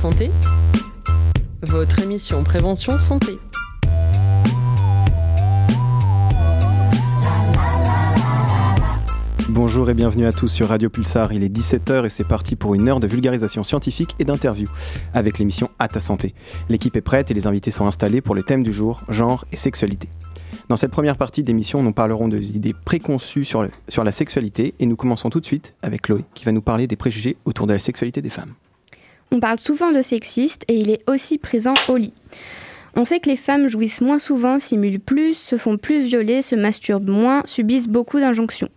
Santé, votre émission Prévention Santé. Bonjour et bienvenue à tous sur Radio Pulsar. Il est 17h et c'est parti pour une heure de vulgarisation scientifique et d'interview avec l'émission À ta santé. L'équipe est prête et les invités sont installés pour les thèmes du jour, genre et sexualité. Dans cette première partie d'émission, nous parlerons des idées préconçues sur, sur la sexualité et nous commençons tout de suite avec Chloé qui va nous parler des préjugés autour de la sexualité des femmes. On parle souvent de sexiste et il est aussi présent au lit. On sait que les femmes jouissent moins souvent, simulent plus, se font plus violer, se masturbent moins, subissent beaucoup d'injonctions.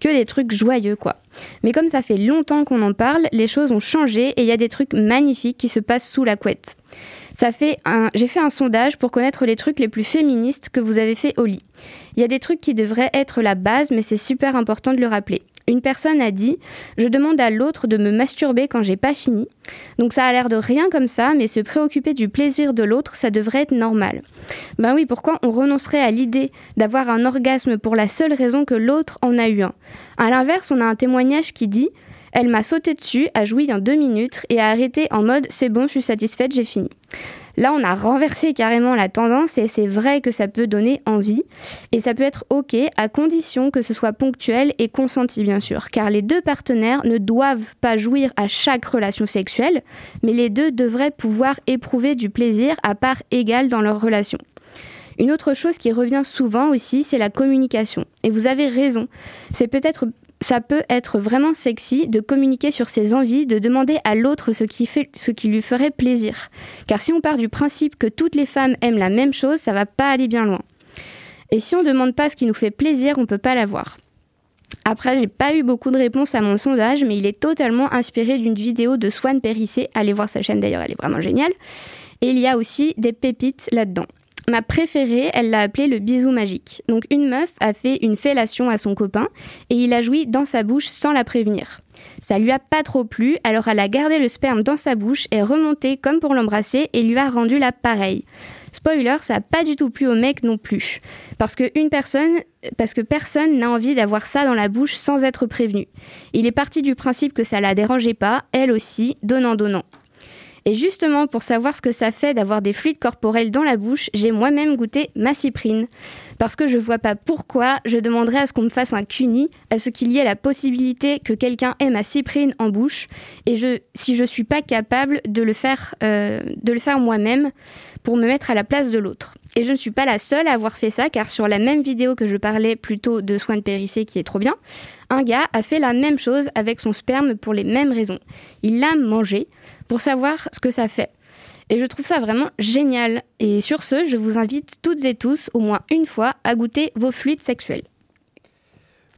Que des trucs joyeux, quoi. Mais comme ça fait longtemps qu'on en parle, les choses ont changé et il y a des trucs magnifiques qui se passent sous la couette. Ça fait un... J'ai fait un sondage pour connaître les trucs les plus féministes que vous avez fait au lit. Il y a des trucs qui devraient être la base, mais c'est super important de le rappeler. Une personne a dit Je demande à l'autre de me masturber quand j'ai pas fini. Donc ça a l'air de rien comme ça, mais se préoccuper du plaisir de l'autre, ça devrait être normal. Ben oui, pourquoi on renoncerait à l'idée d'avoir un orgasme pour la seule raison que l'autre en a eu un? À l'inverse, on a un témoignage qui dit elle m'a sauté dessus, a joui en deux minutes et a arrêté en mode c'est bon, je suis satisfaite, j'ai fini. Là, on a renversé carrément la tendance et c'est vrai que ça peut donner envie. Et ça peut être OK à condition que ce soit ponctuel et consenti, bien sûr. Car les deux partenaires ne doivent pas jouir à chaque relation sexuelle, mais les deux devraient pouvoir éprouver du plaisir à part égale dans leur relation. Une autre chose qui revient souvent aussi, c'est la communication. Et vous avez raison. C'est peut-être ça peut être vraiment sexy de communiquer sur ses envies, de demander à l'autre ce, qui lui ferait plaisir. Car si on part du principe que toutes les femmes aiment la même chose, ça va pas aller bien loin. Et si on ne demande pas ce qui nous fait plaisir, on peut pas l'avoir. Après, j'ai pas eu beaucoup de réponses à mon sondage, mais il est totalement inspiré d'une vidéo de Swan Périssé. Allez voir sa chaîne d'ailleurs, elle est vraiment géniale. Et il y a aussi des pépites là-dedans. Ma préférée, elle l'a appelé le bisou magique. Donc une meuf a fait une fellation à son copain et il a joui dans sa bouche sans la prévenir. Ça lui a pas trop plu, alors elle a gardé le sperme dans sa bouche, est remontée comme pour l'embrasser et lui a rendu la pareille. Spoiler, ça a pas du tout plu au mec non plus. Parce que une personne, parce que personne n'a envie d'avoir ça dans la bouche sans être prévenu. Il est parti du principe que ça la dérangeait pas, elle aussi, donnant donnant. Et justement, pour savoir ce que ça fait d'avoir des fluides corporels dans la bouche, j'ai moi-même goûté ma cyprine. Parce que je vois pas pourquoi je demanderais à ce qu'on me fasse un cuni, à ce qu'il y ait la possibilité que quelqu'un ait ma cyprine en bouche, et je, si je suis pas capable de le faire, euh, faire moi-même pour me mettre à la place de l'autre. Et je ne suis pas la seule à avoir fait ça, car sur la même vidéo que je parlais plutôt de soins de périssé qui est trop bien, un gars a fait la même chose avec son sperme pour les mêmes raisons. Il l'a mangé pour savoir ce que ça fait. Et je trouve ça vraiment génial. Et sur ce, je vous invite toutes et tous, au moins une fois, à goûter vos fluides sexuels.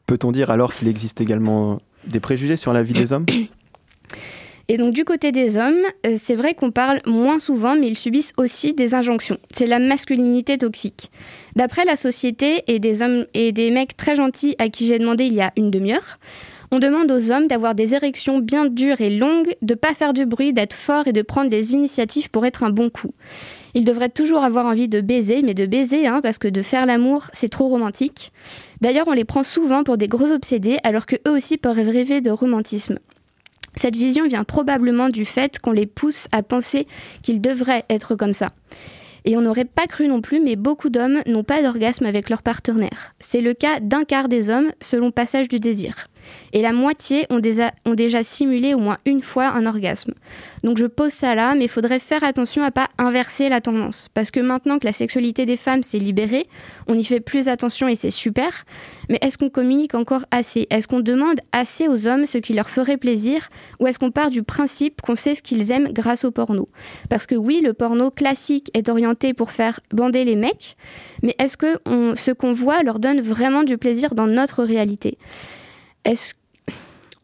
Peut-on dire alors qu'il existe également des préjugés sur la vie des hommes? Et donc du côté des hommes, euh, c'est vrai qu'on parle moins souvent, mais ils subissent aussi des injonctions. C'est la masculinité toxique. D'après la société et des hommes et des mecs très gentils à qui j'ai demandé il y a une demi-heure, on demande aux hommes d'avoir des érections bien dures et longues, de pas faire du bruit, d'être fort et de prendre les initiatives pour être un bon coup. Ils devraient toujours avoir envie de baiser, mais de baiser, hein, parce que de faire l'amour, c'est trop romantique. D'ailleurs, on les prend souvent pour des gros obsédés, alors que eux aussi peuvent rêver de romantisme. Cette vision vient probablement du fait qu'on les pousse à penser qu'ils devraient être comme ça. Et on n'aurait pas cru non plus, mais beaucoup d'hommes n'ont pas d'orgasme avec leur partenaire. C'est le cas d'un quart des hommes selon Passage du désir et la moitié ont déjà, simulé au moins une fois un orgasme. Donc je pose ça là, mais il faudrait faire attention à pas inverser la tendance. Parce que maintenant que la sexualité des femmes s'est libérée, on y fait plus attention et c'est super. Mais est-ce qu'on communique encore assez? Est-ce qu'on demande assez aux hommes ce qui leur ferait plaisir? Ou est-ce qu'on part du principe qu'on sait ce qu'ils aiment grâce au porno? Parce que oui, le porno classique est orienté pour faire bander les mecs, mais est-ce que ce qu'on voit leur donne vraiment du plaisir dans notre réalité?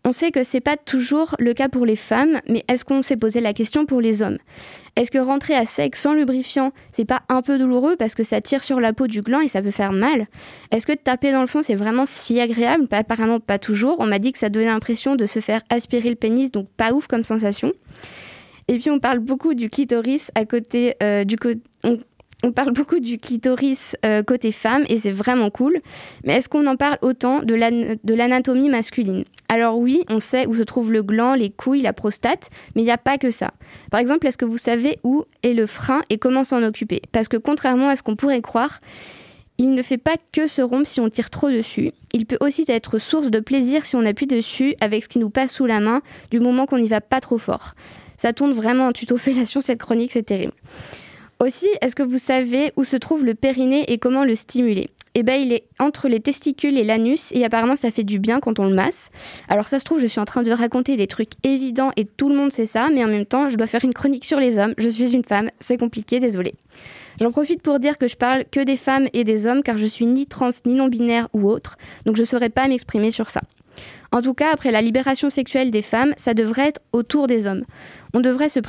On sait que c'est pas toujours le cas pour les femmes, mais est-ce qu'on s'est posé la question pour les hommes? Est-ce que rentrer à sec sans lubrifiant, c'est pas un peu douloureux parce que ça tire sur la peau du gland et ça peut faire mal? Est-ce que taper dans le fond c'est vraiment si agréable? Apparemment pas toujours. On m'a dit que ça donnait l'impression de se faire aspirer le pénis, donc pas ouf comme sensation. Et puis on parle beaucoup du clitoris à côté euh, du parle beaucoup du clitoris euh, côté femme et c'est vraiment cool. Mais est-ce qu'on en parle autant de l'anatomie masculine? Alors oui, on sait où se trouve le gland, les couilles, la prostate, mais il n'y a pas que ça. Par exemple, est-ce que vous savez où est le frein et comment s'en occuper? Parce que contrairement à ce qu'on pourrait croire, il ne fait pas que se rompre si on tire trop dessus. Il peut aussi être source de plaisir si on appuie dessus avec ce qui nous passe sous la main, du moment qu'on n'y va pas trop fort. Ça tourne vraiment en tutofellation cette chronique, c'est terrible. Aussi, est-ce que vous savez où se trouve le périnée et comment le stimuler? Eh ben, il est entre les testicules et l'anus et apparemment ça fait du bien quand on le masse. Alors ça se trouve, je suis en train de raconter des trucs évidents et tout le monde sait ça, mais en même temps, je dois faire une chronique sur les hommes. Je suis une femme, c'est compliqué, désolé. J'en profite pour dire que je parle que des femmes et des hommes car je suis ni trans ni non binaire ou autre, donc je ne saurais pas m'exprimer sur ça. En tout cas, après la libération sexuelle des femmes, ça devrait être autour des hommes. On devrait, se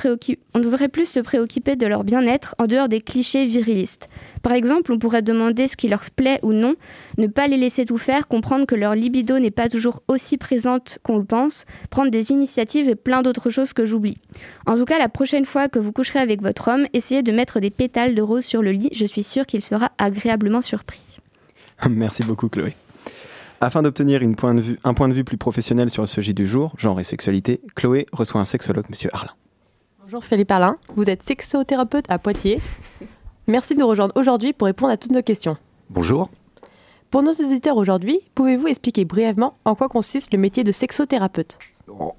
on devrait plus se préoccuper de leur bien-être en dehors des clichés virilistes. Par exemple, on pourrait demander ce qui leur plaît ou non, ne pas les laisser tout faire, comprendre que leur libido n'est pas toujours aussi présente qu'on le pense, prendre des initiatives et plein d'autres choses que j'oublie. En tout cas, la prochaine fois que vous coucherez avec votre homme, essayez de mettre des pétales de rose sur le lit, je suis sûre qu'il sera agréablement surpris. Merci beaucoup Chloé. Afin d'obtenir un point de vue plus professionnel sur le sujet du jour, genre et sexualité, Chloé reçoit un sexologue, Monsieur Arlin. Bonjour Philippe Arlin, vous êtes sexothérapeute à Poitiers. Merci de nous rejoindre aujourd'hui pour répondre à toutes nos questions. Bonjour. Pour nos auditeurs aujourd'hui, pouvez-vous expliquer brièvement en quoi consiste le métier de sexothérapeute?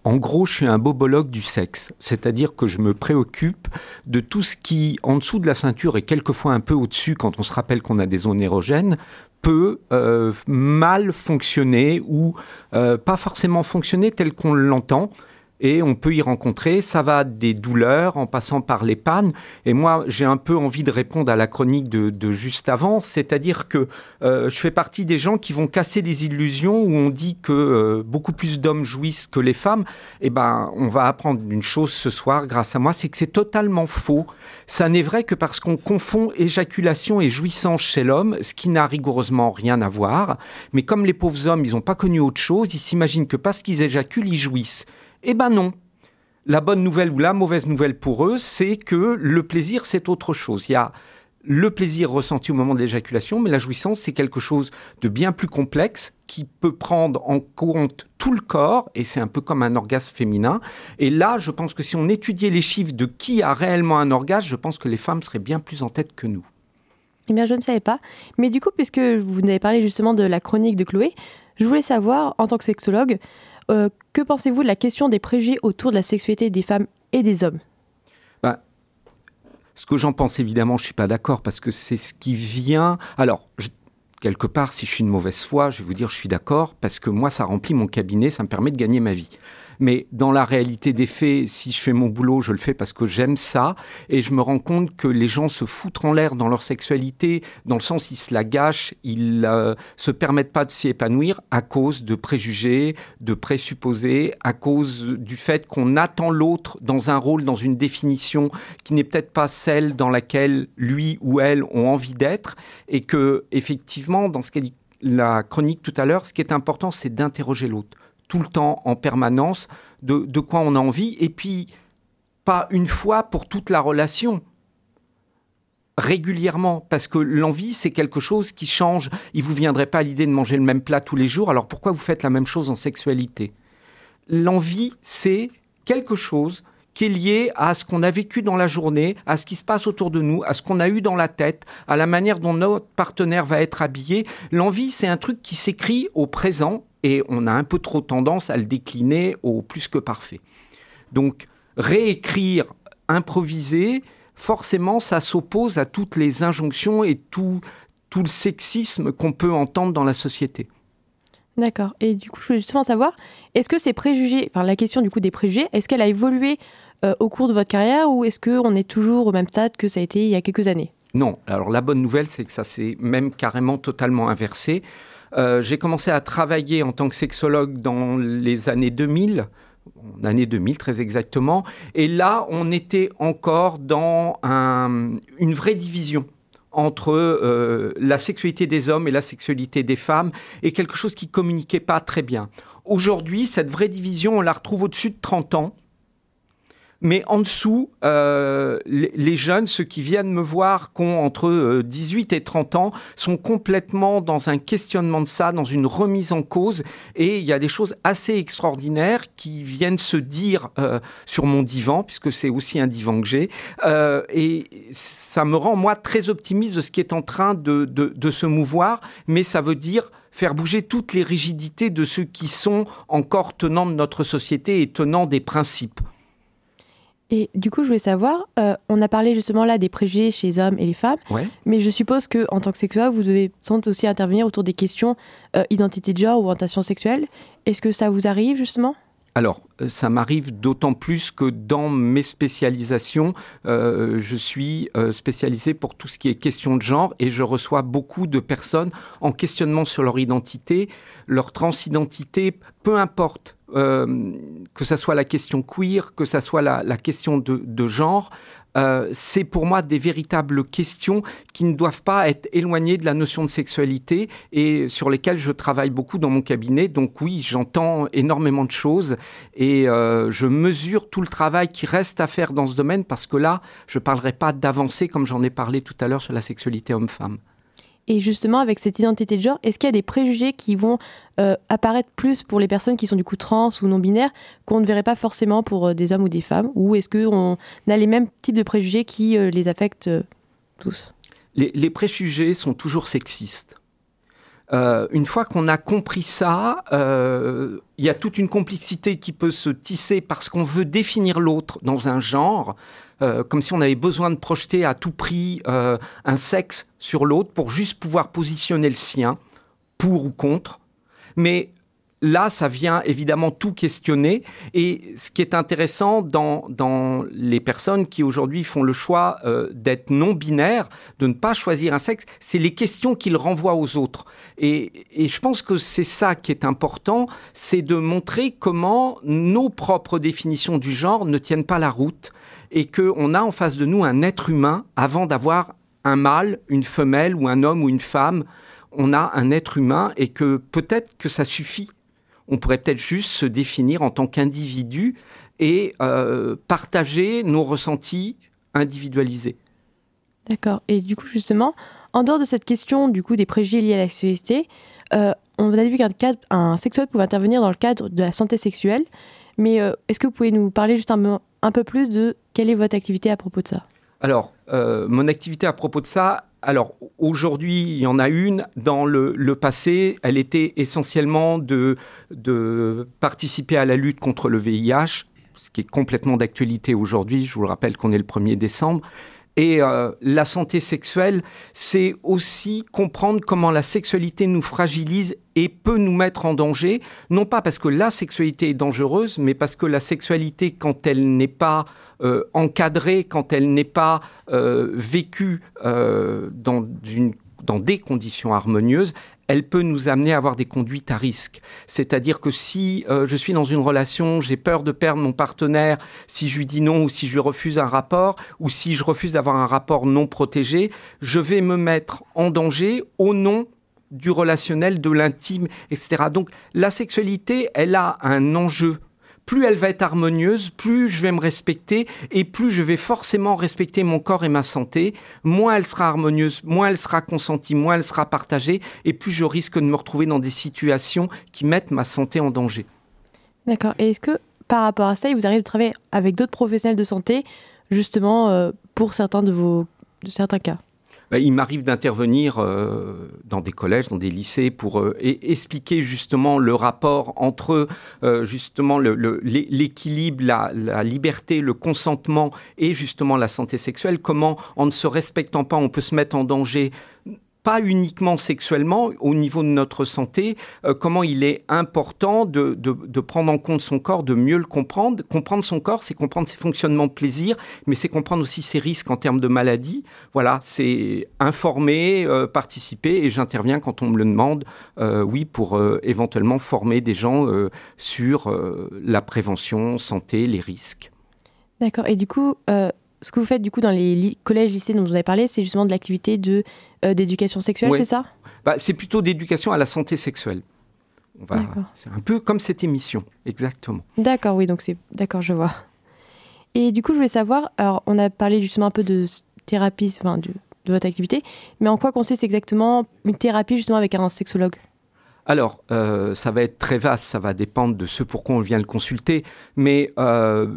En gros, je suis un bobologue du sexe, c'est-à-dire que je me préoccupe de tout ce qui, en dessous de la ceinture et quelquefois un peu au-dessus, quand on se rappelle qu'on a des zones érogènes, peut euh, mal fonctionner ou euh, pas forcément fonctionner tel qu'on l'entend et on peut y rencontrer. Ça va des douleurs en passant par les pannes. Et moi, j'ai un peu envie de répondre à la chronique de, juste avant, c'est-à-dire que euh, je fais partie des gens qui vont casser les illusions où on dit que euh, beaucoup plus d'hommes jouissent que les femmes. Eh ben, on va apprendre une chose ce soir grâce à moi, c'est que c'est totalement faux. Ça n'est vrai que parce qu'on confond éjaculation et jouissance chez l'homme, ce qui n'a rigoureusement rien à voir. Mais comme les pauvres hommes, ils n'ont pas connu autre chose, ils s'imaginent que parce qu'ils éjaculent, ils jouissent. Eh ben non. La bonne nouvelle ou la mauvaise nouvelle pour eux, c'est que le plaisir, c'est autre chose. Il y a le plaisir ressenti au moment de l'éjaculation, mais la jouissance, c'est quelque chose de bien plus complexe qui peut prendre en compte tout le corps, et c'est un peu comme un orgasme féminin. Et là, je pense que si on étudiait les chiffres de qui a réellement un orgasme, je pense que les femmes seraient bien plus en tête que nous. Eh bien, je ne savais pas. Mais du coup, puisque vous avez parlé justement de la chronique de Chloé, je voulais savoir, en tant que sexologue, euh, que pensez-vous de la question des préjugés autour de la sexualité des femmes et des hommes? Bah, Ce que j'en pense, évidemment, je ne suis pas d'accord parce que c'est ce qui vient. Alors, quelque part, si je suis de mauvaise foi, je vais vous dire je suis d'accord parce que moi, ça remplit mon cabinet, ça me permet de gagner ma vie. Mais dans la réalité des faits, si je fais mon boulot, je le fais parce que j'aime ça. Et je me rends compte que les gens se foutent en l'air dans leur sexualité, dans le sens ils se la gâchent, ils ne euh, se permettent pas de s'y épanouir à cause de préjugés, de présupposés, à cause du fait qu'on attend l'autre dans un rôle, dans une définition qui n'est peut-être pas celle dans laquelle lui ou elle ont envie d'être. Et que, effectivement, dans ce qu'a dit la chronique tout à l'heure, ce qui est important, c'est d'interroger l'autre tout le temps, en permanence, de, quoi on a envie, et puis pas une fois pour toute la relation régulièrement, parce que l'envie, c'est quelque chose qui change. Il vous viendrait pas l'idée de manger le même plat tous les jours, alors pourquoi vous faites la même chose en sexualité? L'envie, c'est quelque chose qui est lié à ce qu'on a vécu dans la journée, à ce qui se passe autour de nous, à ce qu'on a eu dans la tête, à la manière dont notre partenaire va être habillé. L'envie, c'est un truc qui s'écrit au présent et on a un peu trop tendance à le décliner au plus que parfait. Donc réécrire, improviser, forcément ça s'oppose à toutes les injonctions et tout, tout le sexisme qu'on peut entendre dans la société. D'accord. Et du coup, je voulais justement savoir, est-ce que ces préjugés, enfin la question du coup des préjugés, est-ce qu'elle a évolué euh, au cours de votre carrière ou est-ce qu'on est toujours au même stade que ça a été il y a quelques années? Non. Alors la bonne nouvelle, c'est que ça s'est même carrément totalement inversé. Euh, j'ai commencé à travailler en tant que sexologue dans les années 2000 en année 2000 très exactement. Et là, on était encore dans une vraie division entre euh, la sexualité des hommes et la sexualité des femmes, et quelque chose qui communiquait pas très bien. Aujourd'hui, cette vraie division, on la retrouve au-dessus de 30 ans. Mais en dessous, euh, les, jeunes, ceux qui viennent me voir, qui ont entre euh, 18 et 30 ans, sont complètement dans un questionnement de ça, dans une remise en cause. Et il y a des choses assez extraordinaires qui viennent se dire euh, sur mon divan, puisque c'est aussi un divan que j'ai. Euh, et ça me rend, moi, très optimiste de ce qui est en train de, de, de se mouvoir. Mais ça veut dire faire bouger toutes les rigidités de ceux qui sont encore tenants de notre société et tenants des principes. Et du coup, je voulais savoir, euh, on a parlé justement là des préjugés chez les hommes et les femmes, Ouais. mais je suppose que en tant que sexologue, vous devez sans doute aussi intervenir autour des questions euh, identité de genre ou orientation sexuelle. Est-ce que ça vous arrive justement? Alors, euh, ça m'arrive d'autant plus que dans mes spécialisations, euh, je suis euh, spécialisé pour tout ce qui est question de genre et je reçois beaucoup de personnes en questionnement sur leur identité, leur transidentité, peu importe. que ça soit la question queer, que ça soit la, question de genre, euh, c'est pour moi des véritables questions qui ne doivent pas être éloignées de la notion de sexualité et sur lesquelles je travaille beaucoup dans mon cabinet. Donc oui, j'entends énormément de choses et euh, je mesure tout le travail qui reste à faire dans ce domaine parce que là, je ne parlerai pas d'avancée comme j'en ai parlé tout à l'heure sur la sexualité homme-femme. Et justement, avec cette identité de genre, est-ce qu'il y a des préjugés qui vont euh, apparaître plus pour les personnes qui sont du coup trans ou non binaires qu'on ne verrait pas forcément pour euh, des hommes ou des femmes? Ou est-ce qu'on a les mêmes types de préjugés qui euh, les affectent tous? Les, préjugés sont toujours sexistes. Une fois qu'on a compris ça, il y a toute une complexité qui peut se tisser parce qu'on veut définir l'autre dans un genre, euh, comme si on avait besoin de projeter à tout prix euh, un sexe sur l'autre pour juste pouvoir positionner le sien, pour ou contre. Mais là, ça vient évidemment tout questionner. Et ce qui est intéressant dans, dans les personnes qui aujourd'hui font le choix euh, d'être non binaires, de ne pas choisir un sexe, c'est les questions qu'ils renvoient aux autres. Et, et je pense que c'est ça qui est important, c'est de montrer comment nos propres définitions du genre ne tiennent pas la route et qu'on a en face de nous un être humain avant d'avoir un mâle, une femelle ou un homme ou une femme. On a un être humain et que peut-être que ça suffit on pourrait peut-être juste se définir en tant qu'individu et euh, partager nos ressentis individualisés. D'accord. Et du coup, justement, en dehors de cette question du coup des préjugés liés à la sexualité, euh, on a vu qu'un un pouvait intervenir dans le cadre de la santé sexuelle. Mais euh, est-ce que vous pouvez nous parler juste un, un peu plus de quelle est votre activité à propos de ça? Alors, euh, mon activité à propos de ça, alors aujourd'hui, il y en a une. Dans le, passé, elle était essentiellement de, de participer à la lutte contre le VIH, ce qui est complètement d'actualité aujourd'hui. Je vous le rappelle qu'on est le 1er décembre. Et euh, la santé sexuelle, c'est aussi comprendre comment la sexualité nous fragilise et peut nous mettre en danger, non pas parce que la sexualité est dangereuse, mais parce que la sexualité, quand elle n'est pas euh, encadrée, quand elle n'est pas euh, vécue euh, dans, des conditions harmonieuses, elle peut nous amener à avoir des conduites à risque. C'est-à-dire que si je suis dans une relation, j'ai peur de perdre mon partenaire, si je lui dis non ou si je lui refuse un rapport, ou si je refuse d'avoir un rapport non protégé, je vais me mettre en danger au nom du relationnel, de l'intime, etc. Donc la sexualité, elle a un enjeu. Plus elle va être harmonieuse, plus je vais me respecter et plus je vais forcément respecter mon corps et ma santé. Moins elle sera harmonieuse, moins elle sera consentie, moins elle sera partagée et plus je risque de me retrouver dans des situations qui mettent ma santé en danger. D'accord. Et est-ce que par rapport à ça, vous arrive de travailler avec d'autres professionnels de santé, justement euh, pour certains de vos de certains cas? Il m'arrive d'intervenir euh, dans des collèges, dans des lycées, pour euh, e- expliquer justement le rapport entre euh, justement l'équilibre, la, la liberté, le consentement et justement la santé sexuelle. Comment, en ne se respectant pas, on peut se mettre en danger? Pas uniquement sexuellement, au niveau de notre santé, euh, comment il est important de, de- prendre en compte son corps, de mieux le comprendre. Comprendre son corps, c'est comprendre ses fonctionnements de plaisir, mais c'est comprendre aussi ses risques en termes de maladie. Voilà, c'est informer, euh, participer, et j'interviens quand on me le demande, euh, oui, pour éventuellement former des gens sur la prévention, santé, les risques. D'accord. Et du coup, ce que vous faites du coup dans les li- collèges, lycées dont vous avez parlé, c'est justement de l'activité de euh, d'éducation sexuelle, Ouais. c'est ça? Bah, c'est plutôt d'éducation à la santé sexuelle. On va- D'accord. C'est un peu comme cette émission, exactement. D'accord, oui, donc c'est d'accord, je vois. Et du coup, je voulais savoir, alors on a parlé justement un peu de thérapie, enfin de, de votre activité, mais en quoi consiste exactement une thérapie justement avec un sexologue? Alors, euh, ça va être très vaste, ça va dépendre de ce pourquoi on vient le consulter, mais euh,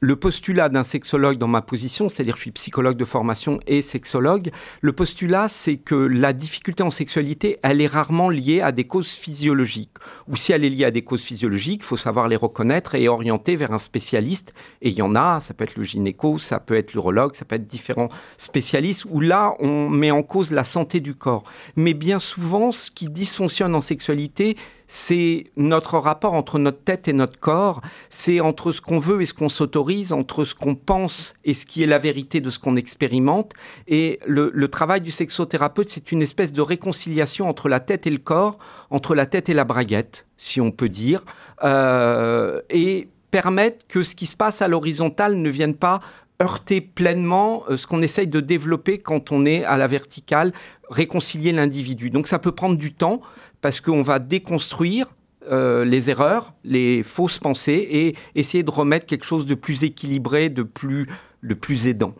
le postulat d'un sexologue dans ma position, c'est-à-dire que je suis psychologue de formation et sexologue, le postulat, c'est que la difficulté en sexualité, elle est rarement liée à des causes physiologiques. Ou si elle est liée à des causes physiologiques, il faut savoir les reconnaître et orienter vers un spécialiste. Et il y en a, ça peut être le gynéco, ça peut être l'urologue, ça peut être différents spécialistes, où là, on met en cause la santé du corps. Mais bien souvent, ce qui dysfonctionne en sexualité, c'est notre rapport entre notre tête et notre corps, c'est entre ce qu'on veut et ce qu'on s'autorise, entre ce qu'on pense et ce qui est la vérité de ce qu'on expérimente. Et le, travail du sexothérapeute, c'est une espèce de réconciliation entre la tête et le corps, entre la tête et la braguette, si on peut dire, euh, et permettre que ce qui se passe à l'horizontale ne vienne pas heurter pleinement euh, ce qu'on essaye de développer quand on est à la verticale, réconcilier l'individu. Donc ça peut prendre du temps, parce qu'on va déconstruire euh, les erreurs, les fausses pensées et essayer de remettre quelque chose de plus équilibré, de plus, de plus aidant.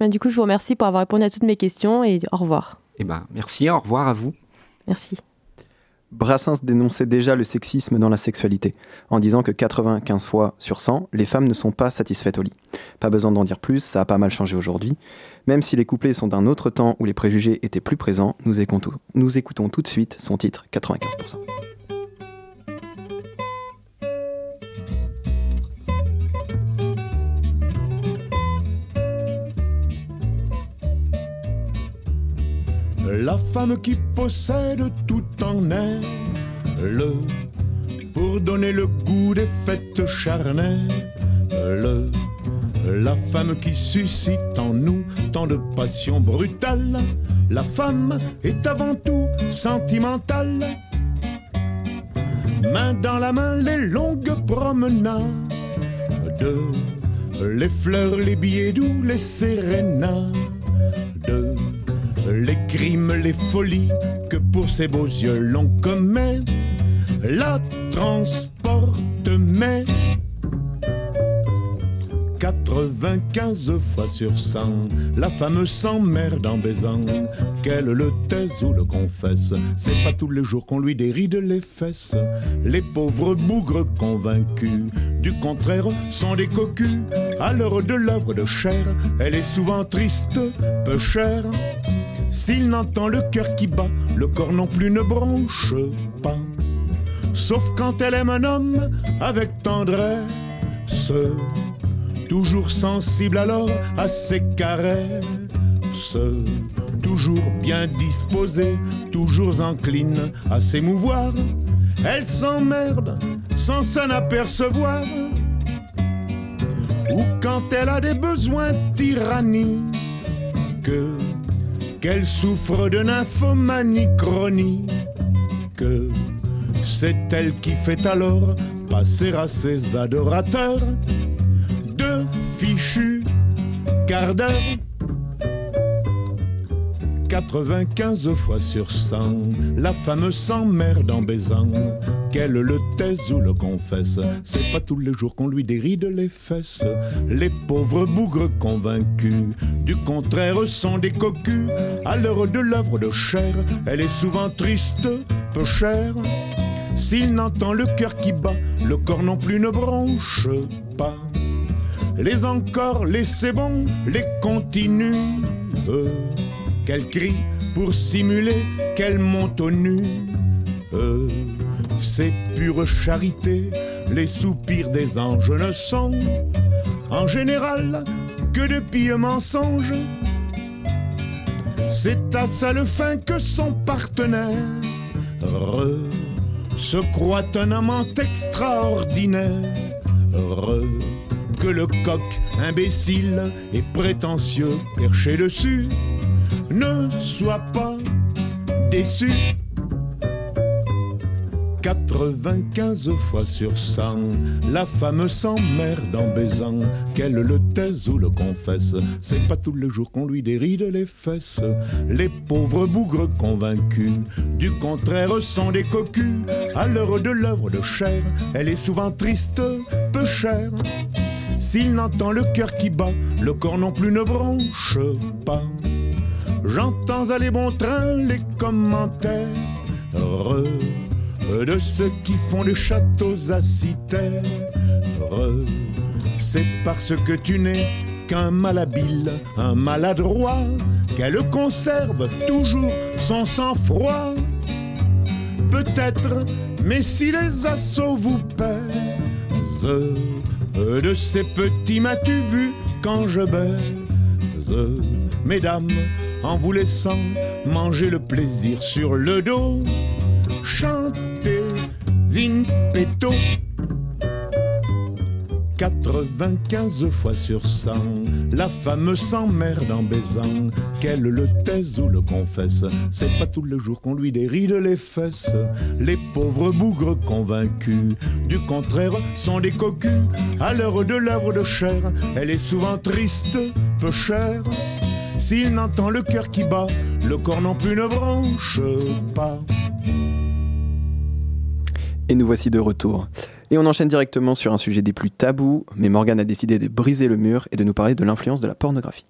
Ben, du coup, je vous remercie pour avoir répondu à toutes mes questions et au revoir. Eh ben, merci, au revoir à vous. Merci. Brassens dénonçait déjà le sexisme dans la sexualité, en disant que 95 fois sur 100, les femmes ne sont pas satisfaites au lit. Pas besoin d'en dire plus, ça a pas mal changé aujourd'hui. Même si les couplets sont d'un autre temps où les préjugés étaient plus présents, nous écoutons, nous écoutons tout de suite son titre 95%. La femme qui possède tout en elle, pour donner le goût des fêtes charnelles, la femme qui suscite en nous tant de passion brutale, la femme est avant tout sentimentale. Main dans la main, les longues promenades, les fleurs, les billets doux, les sérénades les crimes, les folies que pour ces beaux yeux l'on commet, la transporte mais 95 fois sur 100, la femme s'emmerde en baisant. Qu'elle le taise ou le confesse, c'est pas tous les jours qu'on lui déride les fesses. Les pauvres bougres convaincus, du contraire, sont des cocus. À l'heure de l'œuvre de chair, elle est souvent triste, peu chère. S'il n'entend le cœur qui bat, le corps non plus ne bronche pas. Sauf quand elle aime un homme avec tendresse, toujours sensible alors à ses caresses, toujours bien disposée, toujours encline à s'émouvoir. Elle s'emmerde sans s'en apercevoir. Ou quand elle a des besoins tyranniques, que qu'elle souffre de nymphomanie chronique, que c'est elle qui fait alors passer à ses adorateurs de fichus quart d'heure 95 fois sur 100, la femme s'emmerde en baisant. Qu'elle le taise ou le confesse, c'est pas tous les jours qu'on lui déride les fesses. Les pauvres bougres convaincus, du contraire, sont des cocus. À l'heure de l'œuvre de chair, elle est souvent triste, peu chère. S'il n'entend le cœur qui bat, le corps non plus ne bronche pas. Les encore, les c'est bon, les continue qu'elle crie pour simuler qu'elle monte au nu. C'est pure charité, les soupirs des anges ne sont en général que de pieux mensonges. C'est à seule fin que son partenaire se croit un amant extraordinaire. Que le coq imbécile et prétentieux perché dessus ne sois pas déçu. 95 fois sur 100, la femme s'emmerde en baisant, qu'elle le taise ou le confesse. C'est pas tous les jours qu'on lui déride les fesses. Les pauvres bougres convaincus, du contraire, sont des cocus. À l'heure de l'œuvre de chair, elle est souvent triste, peu chère. S'il n'entend le cœur qui bat, le corps non plus ne bronche pas. J'entends aller bon train les commentaires de ceux qui font les châteaux à. C'est parce que tu n'es qu'un malhabile, un maladroit, qu'elle conserve toujours son sang-froid. Peut-être, mais si les assauts vous pèsent, de ces petits m'as-tu vu quand je baise Mesdames, en vous laissant manger le plaisir sur le dos, chantez in petto. 95 fois sur 100, la femme s'emmerde en baisant, qu'elle le taise ou le confesse. C'est pas tous les jours qu'on lui déride les fesses. Les pauvres bougres convaincus, du contraire, sont des cocus. À l'heure de l'œuvre de chair, elle est souvent triste, peu chère. S'il n'entend le cœur qui bat, le corps non plus ne branche pas. Et nous voici de retour. Et on enchaîne directement sur un sujet des plus tabous, mais Morgane a décidé de briser le mur et de nous parler de l'influence de la pornographie.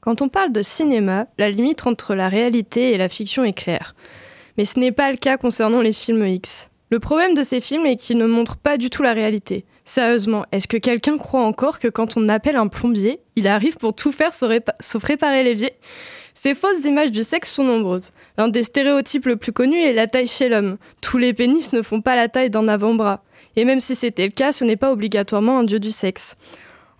Quand on parle de cinéma, la limite entre la réalité et la fiction est claire. Mais ce n'est pas le cas concernant les films X. Le problème de ces films est qu'ils ne montrent pas du tout la réalité. Sérieusement, est-ce que quelqu'un croit encore que quand on appelle un plombier, il arrive pour tout faire sauf réparer l'évier? Ces fausses images du sexe sont nombreuses. L'un des stéréotypes le plus connus est la taille chez l'homme. Tous les pénis ne font pas la taille d'un avant-bras. Et même si c'était le cas, ce n'est pas obligatoirement un dieu du sexe.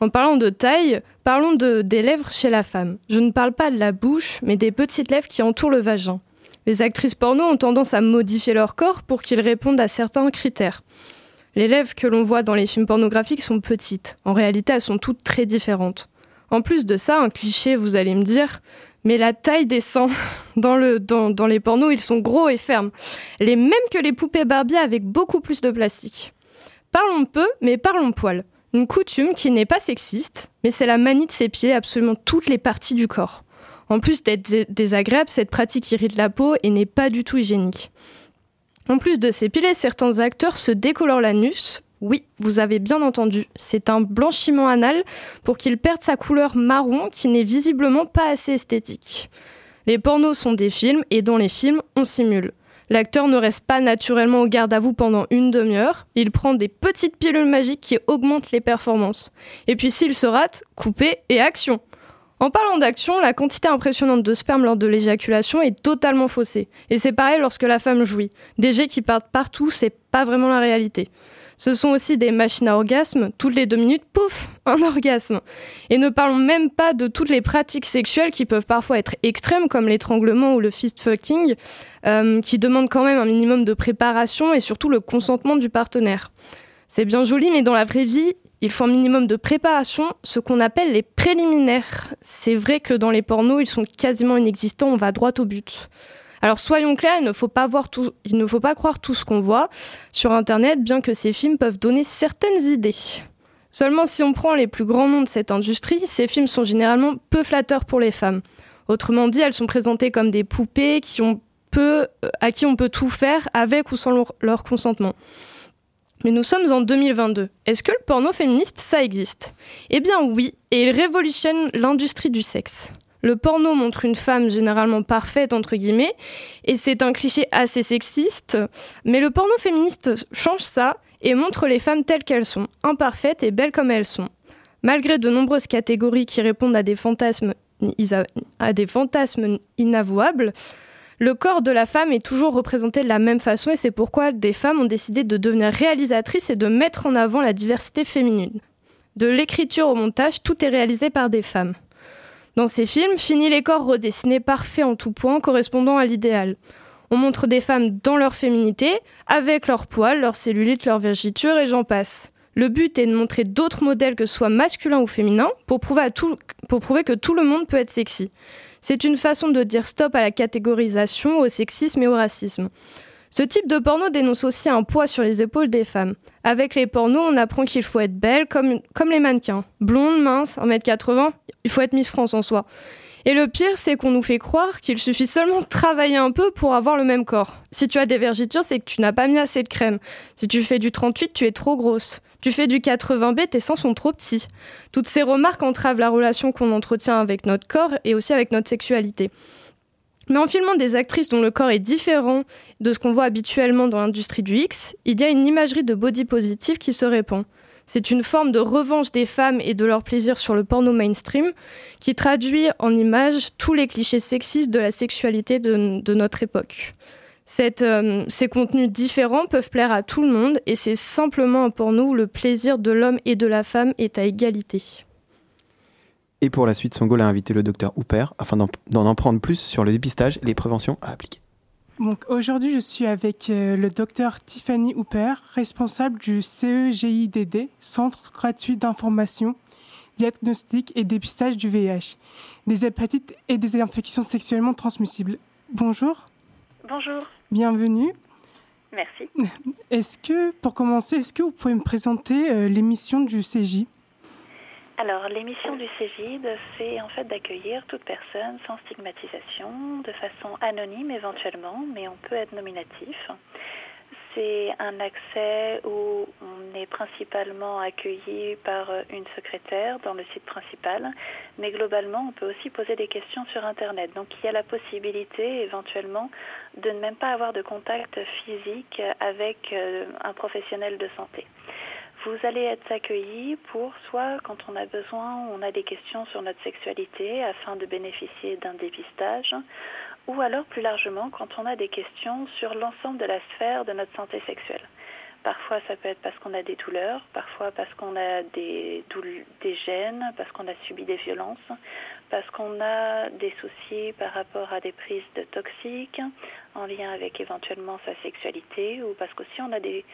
En parlant de taille, parlons de, des lèvres chez la femme. Je ne parle pas de la bouche, mais des petites lèvres qui entourent le vagin. Les actrices porno ont tendance à modifier leur corps pour qu'ils répondent à certains critères. Les lèvres que l'on voit dans les films pornographiques sont petites. En réalité, elles sont toutes très différentes. En plus de ça, un cliché, vous allez me dire, mais la taille des seins dans, dans les pornos, ils sont gros et fermes. Les mêmes que les poupées Barbie avec beaucoup plus de plastique. Parlons peu, mais parlons poil. Une coutume qui n'est pas sexiste, mais c'est la manie de s'épiler absolument toutes les parties du corps. En plus d'être désagréable, cette pratique irrite la peau et n'est pas du tout hygiénique. En plus de s'épiler, certains acteurs se décolorent l'anus. Oui, vous avez bien entendu, c'est un blanchiment anal pour qu'il perde sa couleur marron qui n'est visiblement pas assez esthétique. Les pornos sont des films et dans les films, on simule. L'acteur ne reste pas naturellement au garde à vous pendant une demi-heure, il prend des petites pilules magiques qui augmentent les performances. Et puis s'il se rate, coupé et action. En parlant d'action, la quantité impressionnante de sperme lors de l'éjaculation est totalement faussée. Et c'est pareil lorsque la femme jouit. Des jets qui partent partout, c'est pas vraiment la réalité. Ce sont aussi des machines à orgasme. Toutes les deux minutes, pouf, un orgasme. Et ne parlons même pas de toutes les pratiques sexuelles qui peuvent parfois être extrêmes, comme l'étranglement ou le fist fucking, euh, qui demandent quand même un minimum de préparation et surtout le consentement du partenaire. C'est bien joli, mais dans la vraie vie, il faut un minimum de préparation, ce qu'on appelle les préliminaires. C'est vrai que dans les pornos, ils sont quasiment inexistants, on va droit au but. Alors soyons clairs, il ne faut pas, croire tout ce qu'on voit sur Internet, bien que ces films peuvent donner certaines idées. Seulement si on prend les plus grands noms de cette industrie, ces films sont généralement peu flatteurs pour les femmes. Autrement dit, elles sont présentées comme des poupées qui ont peu, euh, à qui on peut tout faire avec ou sans leur consentement. Mais nous sommes en 2022. Est-ce que le porno féministe, ça existe? Eh bien oui, et il révolutionne l'industrie du sexe. Le porno montre une femme généralement parfaite, entre guillemets, et c'est un cliché assez sexiste, mais le porno féministe change ça et montre les femmes telles qu'elles sont, imparfaites et belles comme elles sont. Malgré de nombreuses catégories qui répondent à des fantasmes, inavouables, le corps de la femme est toujours représenté de la même façon et c'est pourquoi des femmes ont décidé de devenir réalisatrices et de mettre en avant la diversité féminine. De l'écriture au montage, tout est réalisé par des femmes. Dans ces films, fini les corps redessinés parfaits en tout point, correspondant à l'idéal. On montre des femmes dans leur féminité, avec leurs poils, leurs cellulites, leur vergiture et j'en passe. Le but est de montrer d'autres modèles que ce soit masculin ou féminin pour prouver que tout le monde peut être sexy. C'est une façon de dire stop à la catégorisation, au sexisme et au racisme. Ce type de porno dénonce aussi un poids sur les épaules des femmes. Avec les pornos, on apprend qu'il faut être belle comme, les mannequins. Blonde, mince, 1m80, il faut être Miss France en soi. Et le pire, c'est qu'on nous fait croire qu'il suffit seulement de travailler un peu pour avoir le même corps. Si tu as des vergitures, c'est que tu n'as pas mis assez de crème. Si tu fais du 38, tu es trop grosse. Tu fais du 80B, tes seins sont trop petits. Toutes ces remarques entravent la relation qu'on entretient avec notre corps et aussi avec notre sexualité. Mais en filmant des actrices dont le corps est différent de ce qu'on voit habituellement dans l'industrie du X, il y a une imagerie de body positive qui se répand. C'est une forme de revanche des femmes et de leur plaisir sur le porno mainstream qui traduit en images tous les clichés sexistes de la sexualité de, notre époque. Euh, ces contenus différents peuvent plaire à tout le monde et c'est simplement un porno où le plaisir de l'homme et de la femme est à égalité. Et pour la suite, son goal a invité le docteur Hooper afin d'en en prendre plus sur le dépistage et les préventions à appliquer. Donc aujourd'hui, je suis avec euh, le docteur Tiffany Hooper, responsable du CEGIDD, Centre gratuit d'information, diagnostic et dépistage du VIH, des hépatites et des infections sexuellement transmissibles. Bonjour. Bonjour. Bienvenue. Merci. Est-ce que, pour commencer, est-ce que vous pouvez me présenter euh, l'émission du CJ alors, l'émission du CGID, c'est en fait d'accueillir toute personne sans stigmatisation, de façon anonyme éventuellement, mais on peut être nominatif. C'est un accès où on est principalement accueilli par une secrétaire dans le site principal, mais globalement, on peut aussi poser des questions sur Internet. Donc, il y a la possibilité éventuellement de ne même pas avoir de contact physique avec euh, un professionnel de santé. Vous allez être accueillis pour soit quand on a besoin, on a des questions sur notre sexualité afin de bénéficier d'un dépistage, ou alors plus largement quand on a des questions sur l'ensemble de la sphère de notre santé sexuelle. Parfois, ça peut être parce qu'on a des douleurs, parfois parce qu'on a des, des gènes, parce qu'on a subi des violences, parce qu'on a des soucis par rapport à des prises de toxiques en lien avec éventuellement sa sexualité, ou parce qu'aussi on a des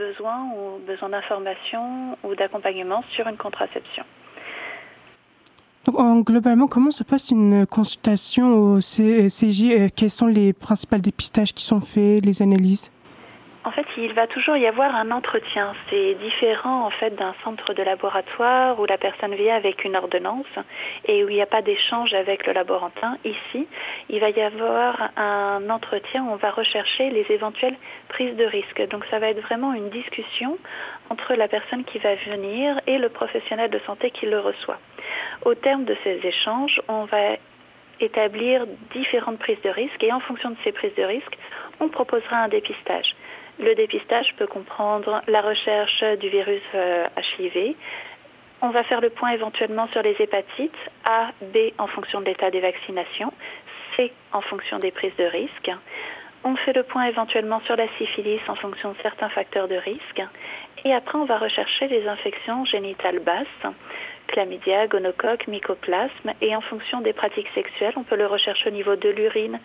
besoin ou besoin d'information ou d'accompagnement sur une contraception. Donc, globalement, comment se passe une consultation au CJ Quels sont les principaux dépistages qui sont faits, les analyses? En fait, il va toujours y avoir un entretien. C'est différent en fait d'un centre de laboratoire où la personne vient avec une ordonnance et où il n'y a pas d'échange avec le laborantin. Ici, il va y avoir un entretien où on va rechercher les éventuelles prises de risque. Donc ça va être vraiment une discussion entre la personne qui va venir et le professionnel de santé qui le reçoit. Au terme de ces échanges, on va établir différentes prises de risque et en fonction de ces prises de risque, on proposera un dépistage. Le dépistage peut comprendre la recherche du virus HIV. Euh, On va faire le point éventuellement sur les hépatites A, B en fonction de l'état des vaccinations, C en fonction des prises de risque. On fait le point éventuellement sur la syphilis en fonction de certains facteurs de risque. Et après, on va rechercher les infections génitales basses, chlamydia, gonocoque, mycoplasme. Et en fonction des pratiques sexuelles, on peut le rechercher au niveau de l'urine,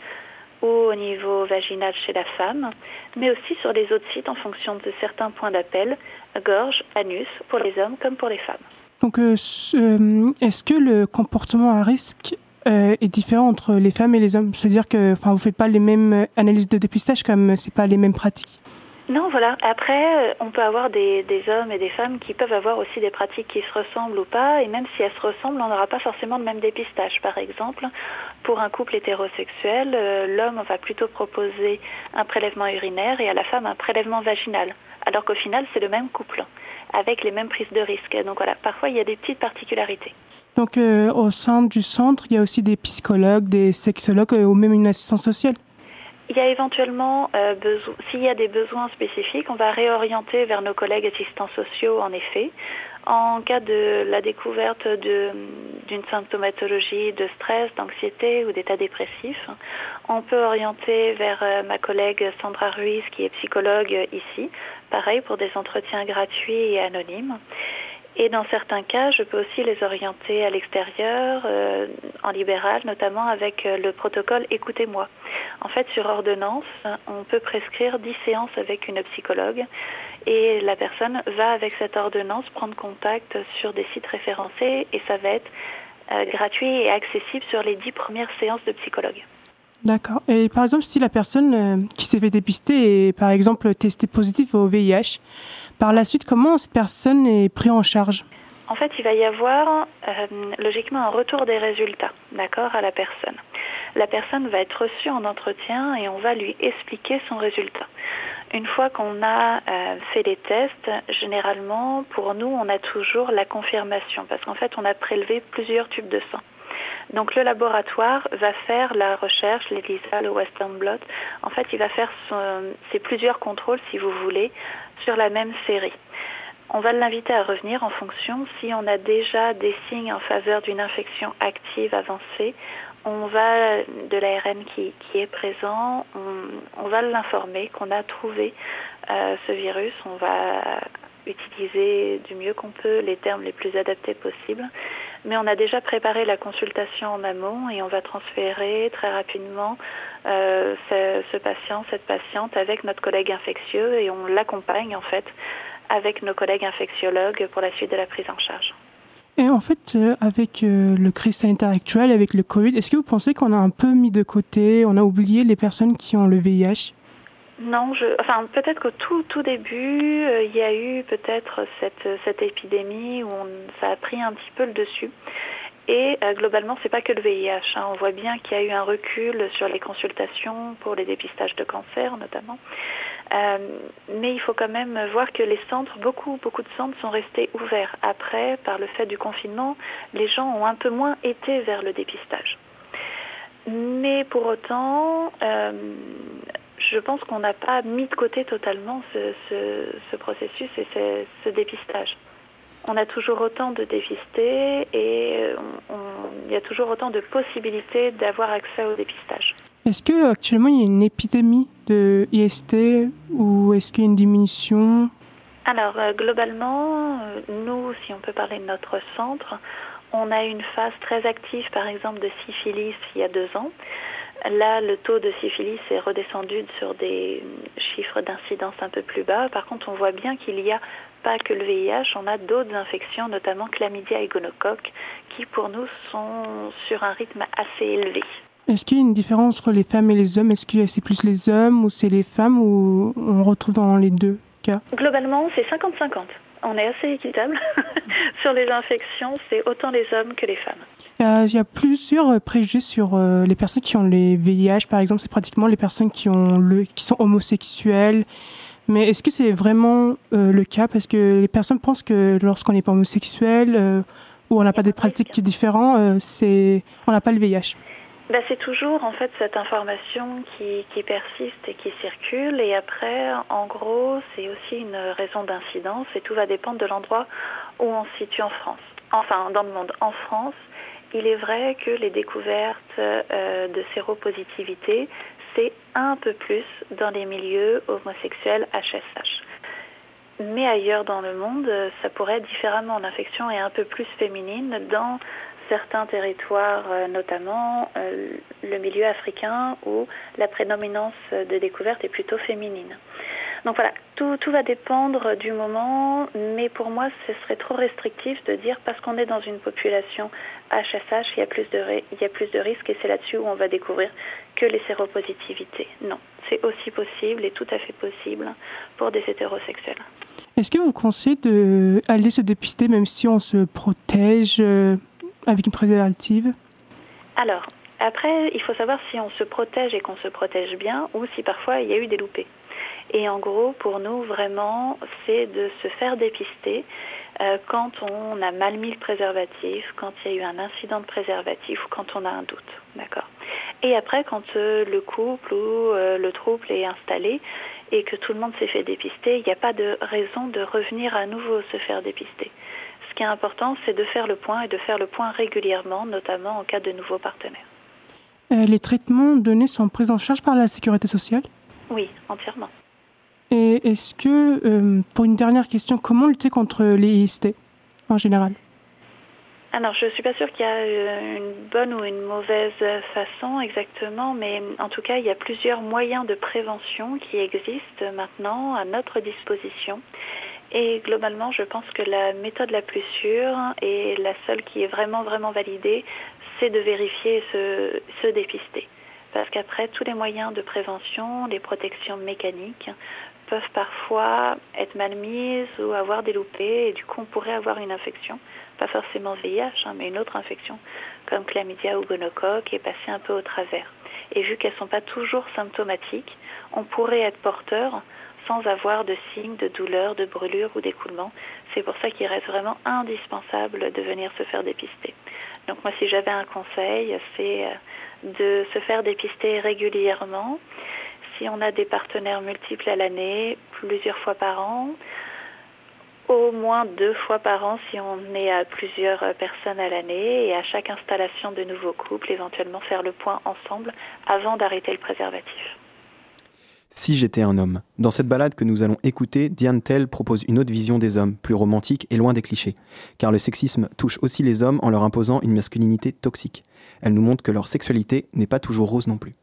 au niveau vaginal chez la femme, mais aussi sur les autres sites en fonction de certains points d'appel, gorge, anus, pour les hommes comme pour les femmes. Donc, euh, euh, est-ce que le comportement à risque euh, est différent entre les femmes et les hommes? C'est-à-dire que, enfin, vous faites pas les mêmes analyses de dépistage comme c'est pas les mêmes pratiques? Non, voilà. Après, euh, on peut avoir des, hommes et des femmes qui peuvent avoir aussi des pratiques qui se ressemblent ou pas, et même si elles se ressemblent, on n'aura pas forcément le même dépistage. Par exemple, pour un couple hétérosexuel, euh, l'homme va plutôt proposer un prélèvement urinaire et à la femme un prélèvement vaginal, alors qu'au final, c'est le même couple, avec les mêmes prises de risque. Donc voilà, parfois, il y a des petites particularités. Donc, euh, au sein du centre, il y a aussi des psychologues, des sexologues ou même une assistance sociale il y a éventuellement, euh, s'il y a des besoins spécifiques, on va réorienter vers nos collègues assistants sociaux, en effet. En cas de la découverte d'une symptomatologie de stress, d'anxiété ou d'état dépressif, on peut orienter vers euh, ma collègue Sandra Ruiz, qui est psychologue ici, pareil pour des entretiens gratuits et anonymes. Et dans certains cas, je peux aussi les orienter à l'extérieur, euh, en libéral, notamment avec euh, le protocole Écoutez-moi. En fait, sur ordonnance, on peut prescrire 10 séances avec une psychologue et la personne va, avec cette ordonnance, prendre contact sur des sites référencés et ça va être euh, gratuit et accessible sur les 10 premières séances de psychologue. D'accord. Et par exemple, si la personne qui s'est fait dépister est par exemple testée positive au VIH, par la suite, comment cette personne est prise en charge? En fait, il va y avoir euh, logiquement un retour des résultats, d'accord, à la personne. La personne va être reçue en entretien et on va lui expliquer son résultat. une fois qu'on a euh, fait les tests, généralement, pour nous, on a toujours la confirmation parce qu'en fait, on a prélevé plusieurs tubes de sang. Donc le laboratoire va faire la recherche, l'ELISA, le Western Blot. En fait, il va faire ses plusieurs contrôles, si vous voulez, sur la même série. On va l'inviter à revenir en fonction si on a déjà des signes en faveur d'une infection active avancée. On va de l'ARN qui, est présent, on, on va l'informer qu'on a trouvé euh, ce virus. On va utiliser du mieux qu'on peut les termes les plus adaptés possibles. Mais on a déjà préparé la consultation en amont et on va transférer très rapidement euh, ce, patient, cette patiente avec notre collègue infectieux et on l'accompagne en fait avec nos collègues infectiologues pour la suite de la prise en charge. Et en fait, euh, avec euh, le crise sanitaire actuel, avec le Covid, est-ce que vous pensez qu'on a un peu mis de côté, on a oublié les personnes qui ont le VIH non, je, enfin peut-être qu'au tout tout début, euh, il y a eu peut-être cette cette épidémie où on, ça a pris un petit peu le dessus. Et euh, globalement, c'est pas que le VIH. Hein. On voit bien qu'il y a eu un recul sur les consultations pour les dépistages de cancer, notamment. Euh, mais il faut quand même voir que les centres, beaucoup, beaucoup de centres sont restés ouverts. Après, par le fait du confinement, les gens ont un peu moins été vers le dépistage. Mais pour autant, euh, je pense qu'on n'a pas mis de côté totalement ce, ce, ce processus et ce, ce dépistage on a toujours autant de dépistés et il y a toujours autant de possibilités d'avoir accès au dépistage. Est-ce que actuellement il y a une épidémie de IST ou est-ce qu'il y a une diminution? Alors euh, globalement, euh, nous, si on peut parler de notre centre, on a une phase très active, par exemple, de syphilis il y a deux ans. Là, le taux de syphilis est redescendu sur des chiffres d'incidence un peu plus bas. Par contre, on voit bien qu'il y a pas que le VIH, on a d'autres infections, notamment chlamydia et gonocoque, qui pour nous sont sur un rythme assez élevé. Est-ce qu'il y a une différence entre les femmes et les hommes? Est-ce que c'est plus les hommes ou c'est les femmes ou on retrouve dans les deux cas? Globalement, c'est 50-50 on est assez équitable. sur les infections, c'est autant les hommes que les femmes. Il y a, plusieurs préjugés sur euh, les personnes qui ont les VIH, par exemple, c'est pratiquement les personnes qui, sont homosexuelles. Mais est-ce que c'est vraiment euh, le cas? Parce que les personnes pensent que lorsqu'on n'est pas homosexuel euh, ou on n'a pas des pratiques différentes, on n'a pas le VIH. Bah, c'est toujours en fait cette information qui, persiste et qui circule et après en gros c'est aussi une raison d'incidence et tout va dépendre de l'endroit où on se situe en France. Enfin dans le monde. En France, il est vrai que les découvertes euh, de séropositivité c'est un peu plus dans les milieux homosexuels HSH. Mais ailleurs dans le monde, ça pourrait être différemment. L'infection est un peu plus féminine dans certains territoires, euh, notamment euh, le milieu africain où la prédominance de découverte est plutôt féminine. Donc voilà, tout, va dépendre du moment, mais pour moi, ce serait trop restrictif de dire parce qu'on est dans une population HSH, il y a plus de, il y a plus de risques et c'est là-dessus où on va découvrir que les séropositivités. Non, c'est aussi possible et tout à fait possible pour des hétérosexuels. Est-ce que vous conseillez d'aller se dépister même si on se protège euh, avec une préservative Alors, après, il faut savoir si on se protège et qu'on se protège bien ou si parfois il y a eu des loupés. Et en gros, pour nous, vraiment, c'est de se faire dépister euh, quand on a mal mis le préservatif, quand il y a eu un incident de préservatif ou quand on a un doute. D'accord? Et après, quand euh, le couple ou euh, le trouble est installé et que tout le monde s'est fait dépister, il n'y a pas de raison de revenir à nouveau se faire dépister. Ce qui est important, c'est de faire le point et de faire le point régulièrement, notamment en cas de nouveaux partenaires. Euh, les traitements donnés sont pris en charge par la sécurité sociale? Oui, entièrement. Et est-ce que, euh, pour une dernière question, comment lutter contre les IST en général? Alors, je ne suis pas sûre qu'il y a euh, une bonne ou une mauvaise façon exactement, mais en tout cas, il y a plusieurs moyens de prévention qui existent maintenant à notre disposition. Et globalement, je pense que la méthode la plus sûre et la seule qui est vraiment, vraiment validée, c'est de vérifier et se, dépister. Parce qu'après, tous les moyens de prévention, les protections mécaniques, peuvent parfois être mal mises ou avoir des loupés, et du coup, on pourrait avoir une infection, pas forcément VIH, hein, mais une autre infection, comme chlamydia ou gonocoque, et passer un peu au travers. Et vu qu'elles ne sont pas toujours symptomatiques, on pourrait être porteur sans avoir de signes de douleur, de brûlure ou d'écoulement. C'est pour ça qu'il reste vraiment indispensable de venir se faire dépister. Donc moi, si j'avais un conseil, c'est de se faire dépister régulièrement. Si on a des partenaires multiples à l'année, plusieurs fois par an, au moins deux fois par an si on est à plusieurs personnes à l'année et à chaque installation de nouveaux couples, éventuellement faire le point ensemble avant d'arrêter le préservatif. Si j'étais un homme. Dans cette balade que nous allons écouter, Diane Tell propose une autre vision des hommes, plus romantique et loin des clichés. Car le sexisme touche aussi les hommes en leur imposant une masculinité toxique. Elle nous montre que leur sexualité n'est pas toujours rose non plus.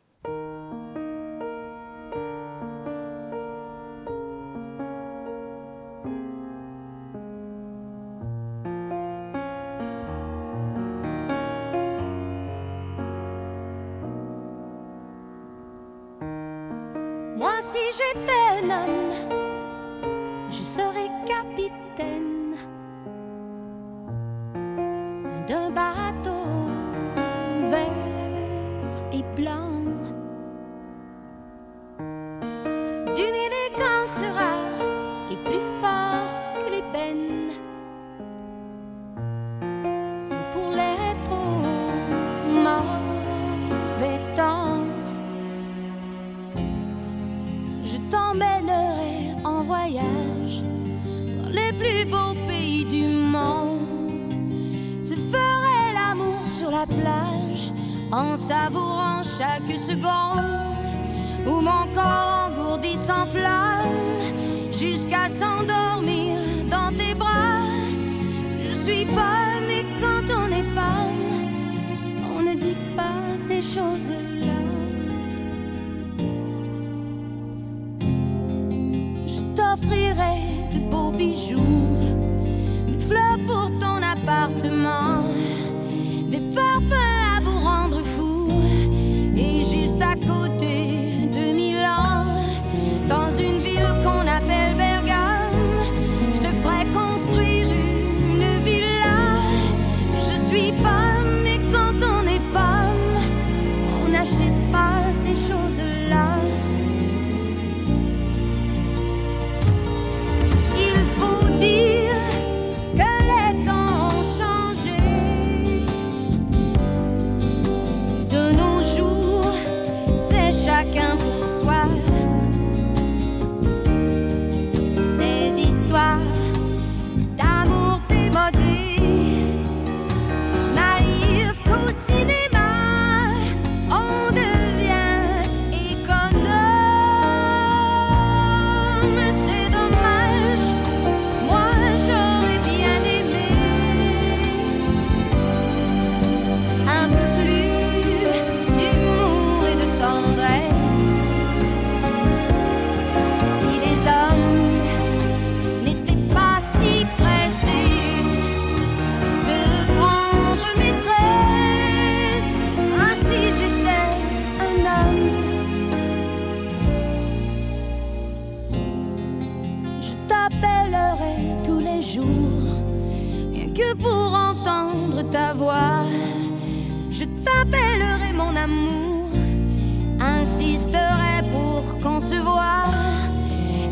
Se voit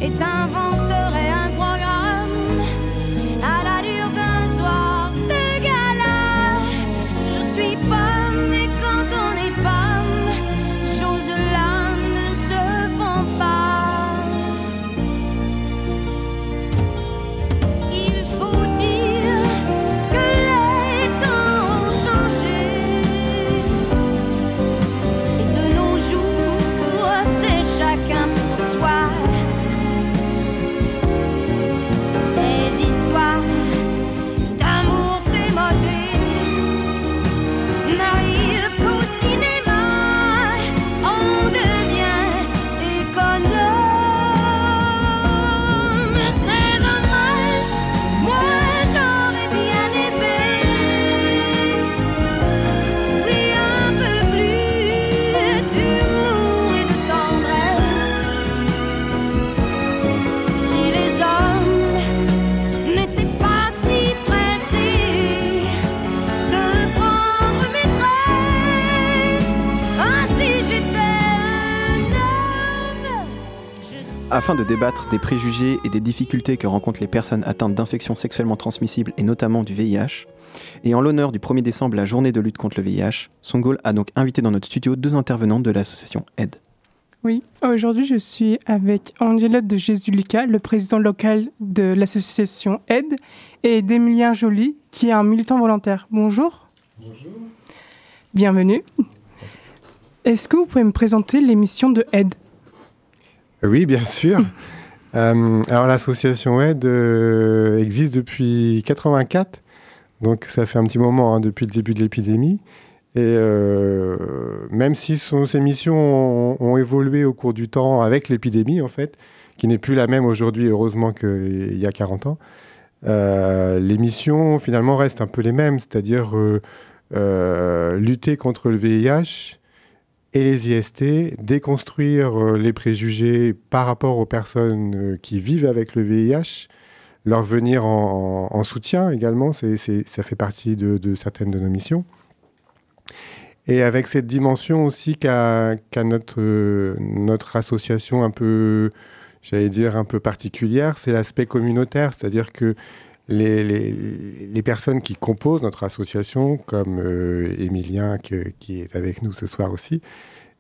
et t'inventerai Afin de débattre des préjugés et des difficultés que rencontrent les personnes atteintes d'infections sexuellement transmissibles et notamment du VIH, et en l'honneur du 1er décembre, la journée de lutte contre le VIH, Songol a donc invité dans notre studio deux intervenantes de l'association AID. Oui, aujourd'hui je suis avec Angela de Jésus-Lucas, le président local de l'association AID, et d'Emilien Joly, qui est un militant volontaire. Bonjour. Bonjour. Bienvenue. Est-ce que vous pouvez me présenter l'émission de AID Oui, bien sûr. euh, alors l'association AID euh, existe depuis 84, donc ça fait un petit moment hein, depuis le début de l'épidémie. Et euh, même si son, ses missions ont, ont, évolué au cours du temps avec l'épidémie, en fait, qui n'est plus la même aujourd'hui, heureusement, qu'il y a 40 ans, les missions finalement restent un peu les mêmes, c'est-à-dire lutter contre le VIH et les IST, déconstruire les préjugés par rapport aux personnes qui vivent avec le VIH, leur venir en, en soutien également, c'est, ça fait partie de, certaines de nos missions. Et avec cette dimension aussi qu'a qu notre, euh, notre association un peu, j'allais dire, un peu particulière, c'est l'aspect communautaire, c'est-à-dire que les, les, les, personnes qui composent notre association, comme euh, Emilien que, qui est avec nous ce soir aussi,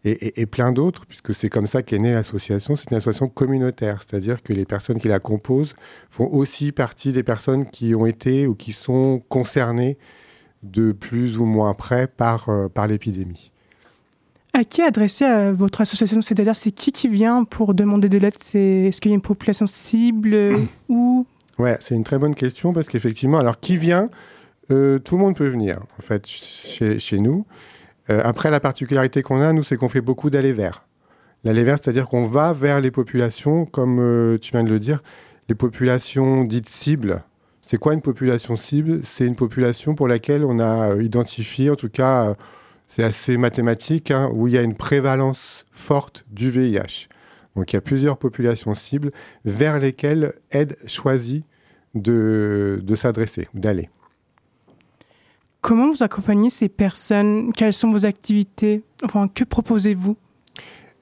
et, et, et plein d'autres, puisque c'est comme ça qu'est née l'association, c'est une association communautaire, c'est-à-dire que les personnes qui la composent font aussi partie des personnes qui ont été ou qui sont concernées de plus ou moins près par, euh, par l'épidémie. À qui adresser à votre association? C'est-à-dire, c'est qui qui vient pour demander de l'aide? Est-ce qu'il y a une population cible ou Ouais, c'est une très bonne question parce qu'effectivement, alors qui vient euh, Tout le monde peut venir, en fait, chez, nous. Euh, après, la particularité qu'on a, nous, c'est qu'on fait beaucoup d'allées vers. L'allée vers, c'est-à-dire qu'on va vers les populations, comme euh, tu viens de le dire, les populations dites cibles, c'est quoi une population cible? C'est une population pour laquelle on a identifié, en tout cas, c'est assez mathématique, hein, où il y a une prévalence forte du VIH. Donc il y a plusieurs populations cibles vers lesquelles aide choisit de, de s'adresser, d'aller. Comment vous accompagnez ces personnes? Quelles sont vos activités? Enfin, que proposez-vous?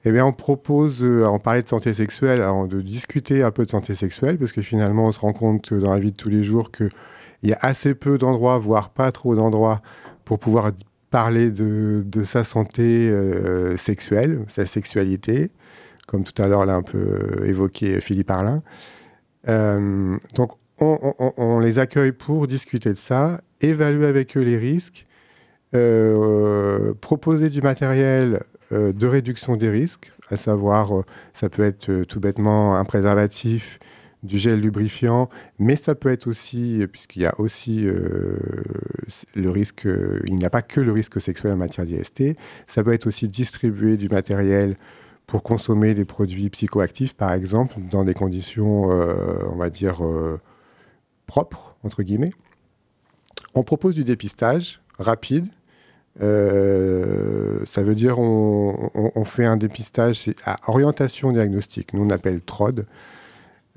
Eh bien, on propose, euh, on parlait de santé sexuelle, alors de discuter un peu de santé sexuelle, parce que finalement, on se rend compte dans la vie de tous les jours qu'il y a assez peu d'endroits, voire pas trop d'endroits, pour pouvoir parler de, de sa santé euh, sexuelle, sa sexualité, comme tout à l'heure l'a un peu évoqué Philippe Arlin. Euh, donc, on, les accueille pour discuter de ça, évaluer avec eux les risques, euh, proposer du matériel euh, de réduction des risques, à savoir, euh, ça peut être tout bêtement un préservatif, du gel lubrifiant, mais ça peut être aussi, puisqu'il y a aussi le risque, il n'y a pas que le risque sexuel en matière d'IST, ça peut être aussi distribuer du matériel pour consommer des produits psychoactifs, par exemple, dans des conditions, on va dire, propres, entre guillemets. On propose du dépistage rapide, euh, ça veut dire on, fait un dépistage à orientation diagnostique. Nous on appelle TROD.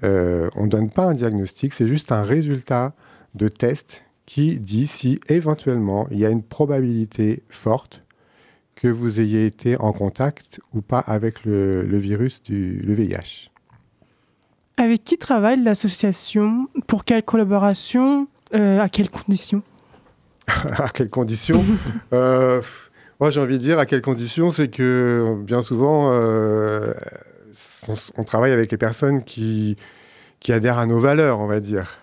Euh, on ne donne pas un diagnostic, c'est juste un résultat de test qui dit si éventuellement il y a une probabilité forte que vous ayez été en contact ou pas avec le, le virus du le VIH. Avec qui travaille l'association? Pour quelle collaboration? Euh, À quelles conditions? À quelles conditions? Euh, Moi, j'ai envie de dire à quelles conditions, c'est que bien souvent, euh, on, on, travaille avec les personnes qui, qui adhèrent à nos valeurs, on va dire.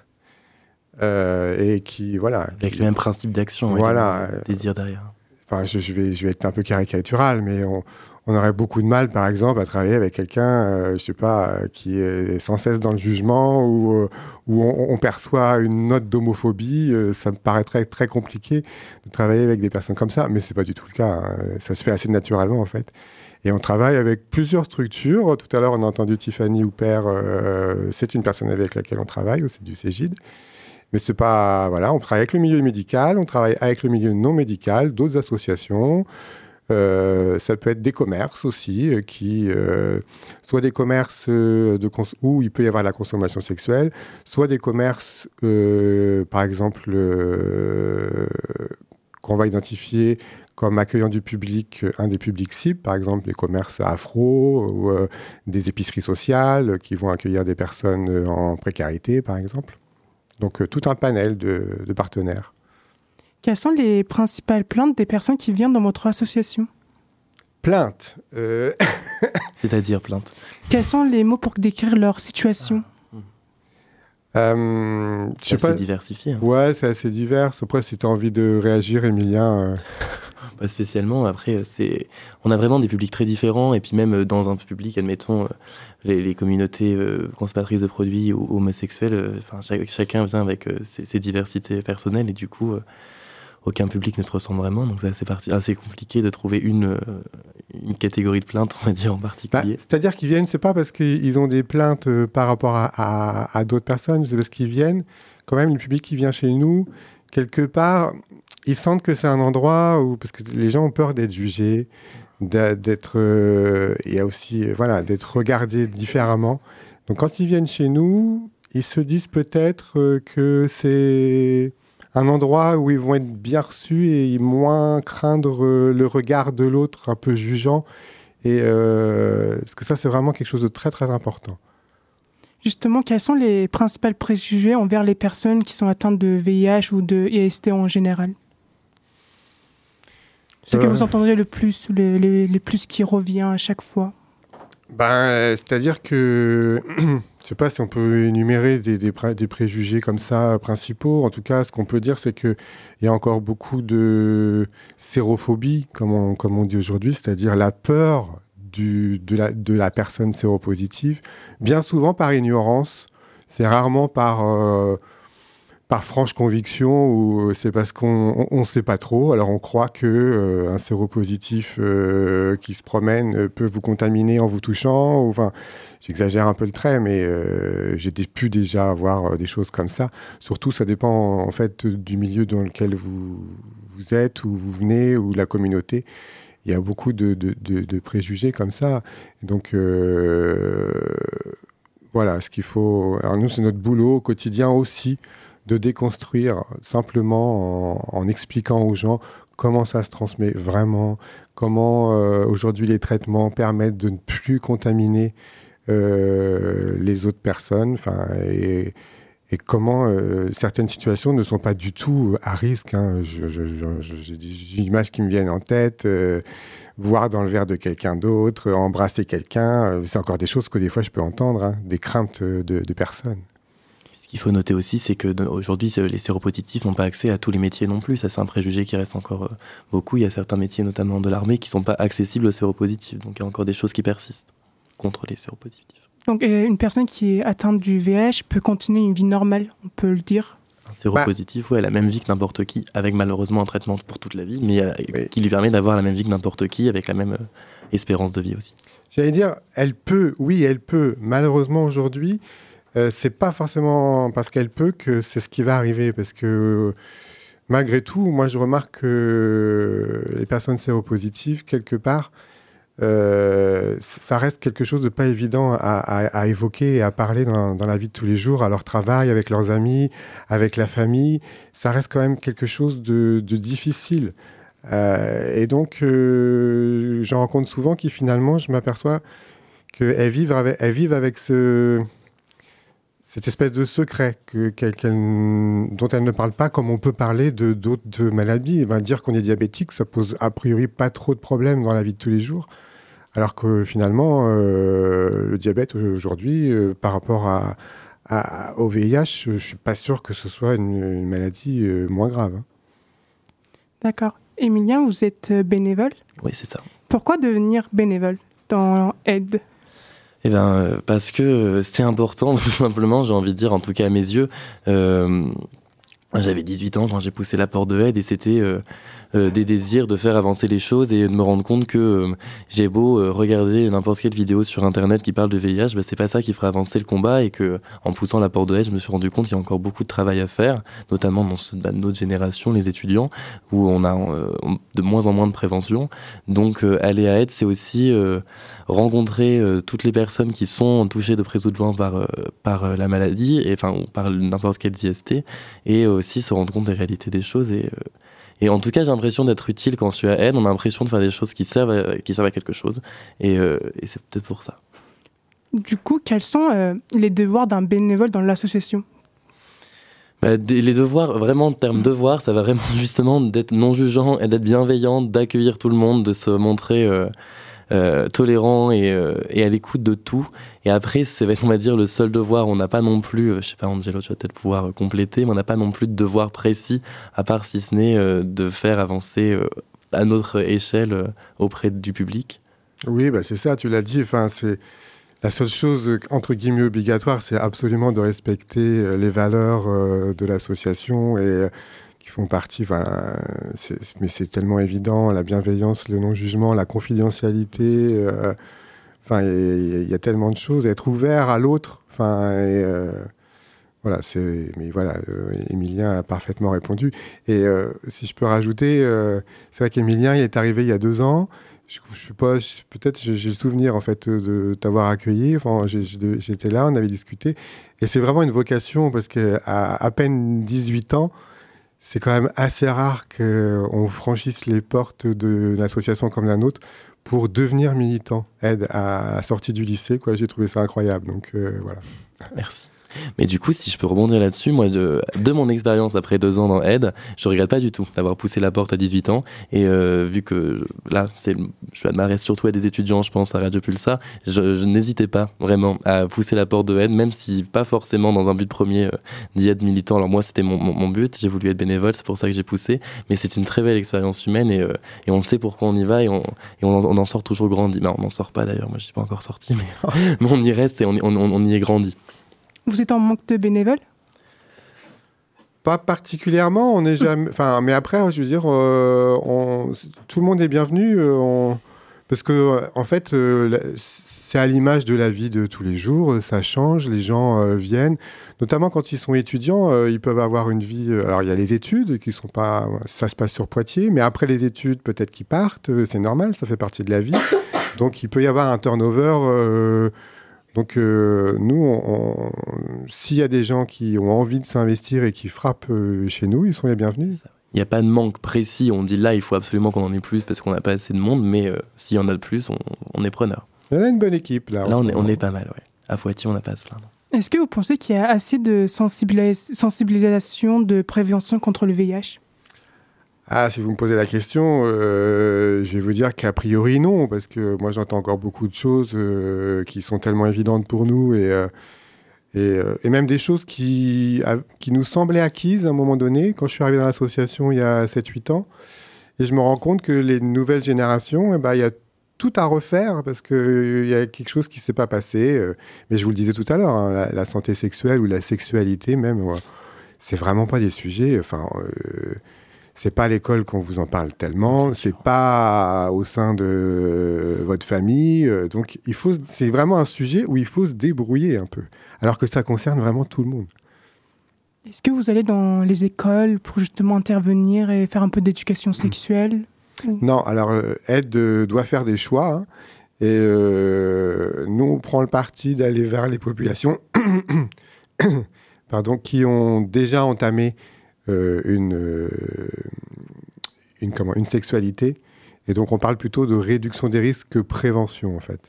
Euh, et qui, voilà. Avec qui, le même principe d'action, voilà. Le désir derrière. Enfin, je, je, vais, je vais être un peu caricatural, mais on, on aurait beaucoup de mal, par exemple, à travailler avec quelqu'un, euh, je sais pas, euh, qui est sans cesse dans le jugement ou euh, où on, perçoit une note d'homophobie. Euh, ça me paraîtrait très compliqué de travailler avec des personnes comme ça, mais c'est pas du tout le cas. Hein. Ça se fait assez naturellement, en fait. Et on travaille avec plusieurs structures. Tout à l'heure, on a entendu Tiffany Hooper. Euh, c'est une personne avec laquelle on travaille, c'est du Cégide. Mais c'est pas, voilà, on travaille avec le milieu médical, on travaille avec le milieu non médical, d'autres associations. Euh, ça peut être des commerces aussi, euh, qui, euh, soit des commerces où il peut y avoir la consommation sexuelle, soit des commerces, par exemple, qu'on va identifier comme accueillant du public, un des publics cibles, par exemple les commerces afro ou des épiceries sociales qui vont accueillir des personnes en précarité, par exemple. Donc tout un panel de partenaires. Quelles sont les principales plaintes des personnes qui viennent dans votre association? Plaintes euh, C'est-à-dire plaintes Quels sont les mots pour décrire leur situation? Euh, C'est assez diversifié. hein. Ouais, c'est assez divers. Après, si tu as envie de réagir, Emilien. euh, Pas spécialement. Après, euh, c'est, on a vraiment des publics très différents. Et puis même dans un public, admettons, les, les communautés euh, consommatrices de produits ou homosexuels, euh, enfin, chaque- chacun vient avec euh, ses, ses diversités personnelles et du coup, euh, aucun public ne se ressemble vraiment. Donc c'est assez, assez compliqué de trouver une, euh, une catégorie de plainte, on va dire en bah, particulier. C'est-à-dire qu'ils viennent, c'est pas parce qu'ils ont des plaintes euh, par rapport à, à- à d'autres personnes, c'est parce qu'ils viennent, quand même, le public qui vient chez nous, quelque part, ils sentent que c'est un endroit où, parce que les gens ont peur d'être jugés, d'être, euh, a aussi, euh, voilà, d'être regardés différemment. Donc quand ils viennent chez nous, ils se disent peut-être que c'est un endroit où ils vont être bien reçus et moins craindre le regard de l'autre un peu jugeant. Et euh, parce que ça, c'est vraiment quelque chose de très très important. Justement, quels sont les principaux préjugés envers les personnes qui sont atteintes de VIH ou de IST en général? Ce que Euh. vous entendrez le plus, le, le- le plus qui revient à chaque fois Ben, euh, c'est-à-dire que je sais pas si on peut énumérer des, des, pré- des préjugés comme ça euh, principaux. En tout cas, ce qu'on peut dire, c'est que il y a encore beaucoup de sérophobie, comme on, comme on dit aujourd'hui, c'est-à-dire la peur du, de, la, de la personne séropositive, bien souvent par ignorance. C'est rarement par euh, par franche conviction ou c'est parce qu'on on, on sait pas trop. Alors on croit que euh, un séropositif euh, qui se promène euh, peut vous contaminer en vous touchant. ou- Enfin, j'exagère un peu le trait, mais euh, j'ai pu déjà avoir euh, des choses comme ça. Surtout, ça dépend en, fait du milieu dans lequel vous vous êtes ou vous venez ou la communauté. Il y a beaucoup de, de- de- préjugés comme ça. Donc euh, voilà, ce qu'il faut. Alors nous, c'est notre boulot au quotidien aussi de déconstruire simplement en, expliquant aux gens comment ça se transmet vraiment, comment euh, aujourd'hui les traitements permettent de ne plus contaminer euh, les autres personnes, et, et comment euh, certaines situations ne sont pas du tout à risque. hein. J'ai des images qui me viennent en tête. voir dans le verre de quelqu'un d'autre, embrasser quelqu'un, c'est encore des choses que des fois je peux entendre, hein, des craintes de personnes. Qu'il faut noter aussi, c'est que aujourd'hui, les séropositifs n'ont pas accès à tous les métiers non plus. Ça, c'est un préjugé qui reste encore euh, beaucoup. Il y a certains métiers, notamment de l'armée, qui ne sont pas accessibles aux séropositifs. Donc il y a encore des choses qui persistent contre les séropositifs. Donc, euh, une personne qui est atteinte du VIH peut continuer une vie normale, on peut le dire? Un séropositif, ouais, a la même vie que n'importe qui, avec malheureusement un traitement pour toute la vie, mais euh, qui lui permet d'avoir la même vie que n'importe qui, avec la même euh, espérance de vie aussi. J'allais dire, elle peut, oui, elle peut. Malheureusement, aujourd'hui, euh, c'est pas forcément parce qu'elle peut que c'est ce qui va arriver. Parce que malgré tout, moi, je remarque que les personnes séropositives, quelque part, euh, ça reste quelque chose de pas évident à, évoquer et à parler dans, la vie de tous les jours, à leur travail, avec leurs amis, avec la famille. Ça reste quand même quelque chose de, difficile. Euh, et donc, j'en rencontre souvent qui finalement, je m'aperçois qu'elles vivent avec, elles vivent avec ce, cette espèce de secret que, dont elles ne parlent pas comme on peut parler de d'autres maladies. Eh ben, dire qu'on est diabétique, ça pose a priori pas trop de problèmes dans la vie de tous les jours. Alors que finalement, euh, le diabète aujourd'hui, euh, par rapport à, à- au VIH, je suis pas sûr que ce soit une, une maladie euh, moins grave. hein. D'accord. Emilien, vous êtes bénévole? Oui, c'est ça. Pourquoi devenir bénévole dans Aide? Eh ben, euh, parce que euh, c'est important, tout simplement, j'ai envie de dire, en tout cas à mes yeux. Euh, j'avais 18 ans quand j'ai poussé la porte de aide et c'était des désirs de faire avancer les choses et de me rendre compte que euh, j'ai beau euh, regarder n'importe quelle vidéo sur internet qui parle de VIH, bah, c'est pas ça qui fera avancer le combat et que en poussant la porte de je me suis rendu compte qu'il y a encore beaucoup de travail à faire, notamment dans ce- bah, notre génération, les étudiants, où on a euh, de moins en moins de prévention. Donc euh, aller à aide, c'est aussi euh, rencontrer euh, toutes les personnes qui sont touchées de près ou de loin par, euh, par euh, la maladie, et, enfin, par n'importe quelle IST, et aussi se rendre compte des réalités des choses et, euh, Et en tout cas, j'ai l'impression d'être utile quand je suis à Aide. On a l'impression de faire des choses qui servent à, qui servent à quelque chose. Et, euh, et c'est peut-être pour ça. Du coup, quels sont euh, les devoirs d'un bénévole dans l'association? Bah, des- les devoirs, vraiment en termes de devoirs, ça va vraiment justement d'être non jugeant et d'être bienveillant, d'accueillir tout le monde, de se montrer euh, euh, tolérant et, euh, et à l'écoute de tout. Et après, c'est on va dire le seul devoir. On n'a pas non plus, euh, je sais pas, Angelo, tu vas peut-être pouvoir compléter, mais on n'a pas non plus de devoir précis, à part si ce n'est de faire avancer à notre échelle auprès du public. Oui, bah c'est ça, tu l'as dit. Enfin, c'est la seule chose entre guillemets obligatoire, c'est absolument de respecter les valeurs de l'association et qui font partie. Enfin, mais c'est tellement évident la bienveillance, le non-jugement, la confidentialité. euh, Enfin, il y, a- il y a tellement de choses. Être ouvert à l'autre. Enfin, et, euh, voilà, c'est. Mais voilà, euh, Emilien a parfaitement répondu. Et euh, si je peux rajouter, c'est vrai qu'Emilien, il est arrivé il y a deux ans. Je, je sais pas, peut-être j'ai le souvenir en fait de t'avoir accueilli. Enfin, j'étais là, on avait discuté, et c'est vraiment une vocation parce que à, à peine 18 ans, c'est quand même assez rare qu'on franchisse les portes d'une association comme la nôtre pour devenir militant, aide à la sortie du lycée. Quoi, j'ai trouvé ça incroyable. Donc euh, voilà. Merci. Mais du coup, si je peux rebondir là-dessus, moi, de, mon expérience après deux ans dans Aide, je regrette pas du tout d'avoir poussé la porte à 18 ans. Et euh, vu que là, je m'adresse surtout à des étudiants, je pense, à Radio Pulsar, je, n'hésitais pas vraiment à pousser la porte de Aide, même si pas forcément dans un but premier euh, d'y être militant. Alors moi, c'était mon, mon, but, j'ai voulu être bénévole, c'est pour ça que j'ai poussé. Mais c'est une très belle expérience humaine et, euh, et on sait pourquoi on y va et on, on, en- sort toujours grandi. Ben, on n'en sort pas d'ailleurs, moi je suis pas encore sorti, mais, mais on y reste et on, on- on y est grandi. Vous êtes en manque de bénévoles? Pas particulièrement, on est jamais. Enfin, mais après, je veux dire, euh, on- tout le monde est bienvenu, euh, on- parce que en fait, euh, la- c'est à l'image de la vie de tous les jours. Ça change, les gens viennent, notamment quand ils sont étudiants, ils peuvent avoir une vie. alors, il y a les études qui sont pas, ça se passe sur Poitiers, mais après les études, peut-être qu'ils partent. C'est normal, ça fait partie de la vie. Donc, il peut y avoir un turnover. Donc euh, nous, on- on- s'il y a des gens qui ont envie de s'investir et qui frappent euh, chez nous, ils sont les bienvenus. Il n'y a pas de manque précis, on dit là il faut absolument qu'on en ait plus parce qu'on n'a pas assez de monde, mais euh, s'il y en a de plus, on, on est preneur. Il y en a une bonne équipe là. Là on est, on moment. est pas mal, ouais. À Poitiers, on n'a pas à se plaindre. Est-ce que vous pensez qu'il y a assez de sensibilis- sensibilisation, de prévention contre le VIH Ah, si vous me posez la question, euh, je vais vous dire qu'a priori non, parce que moi j'entends encore beaucoup de choses euh, qui sont tellement évidentes pour nous et, euh, et, même des choses qui, qui nous semblaient acquises à un moment donné, quand je suis arrivé dans l'association il y a 7-8 ans. Et je me rends compte que les nouvelles générations, eh ben, il y a tout à refaire parce qu'il y a quelque chose qui ne s'est pas passé. mais je vous le disais tout à l'heure, hein, la, santé sexuelle ou la sexualité même, ouais, c'est vraiment pas des sujets. Enfin, c'est pas à l'école qu'on vous en parle tellement, c'est pas au sein de euh, votre famille. euh, donc, il faut, c'est vraiment un sujet où il faut se débrouiller un peu, alors que ça concerne vraiment tout le monde. Est-ce que vous allez dans les écoles pour justement intervenir et faire un peu d'éducation sexuelle Non, alors Ed euh, doit faire des choix. hein, et euh, nous, on prend le parti d'aller vers les populations pardon, qui ont déjà entamé euh, une, euh, une, comment, une sexualité. Et donc, on parle plutôt de réduction des risques que prévention, en fait.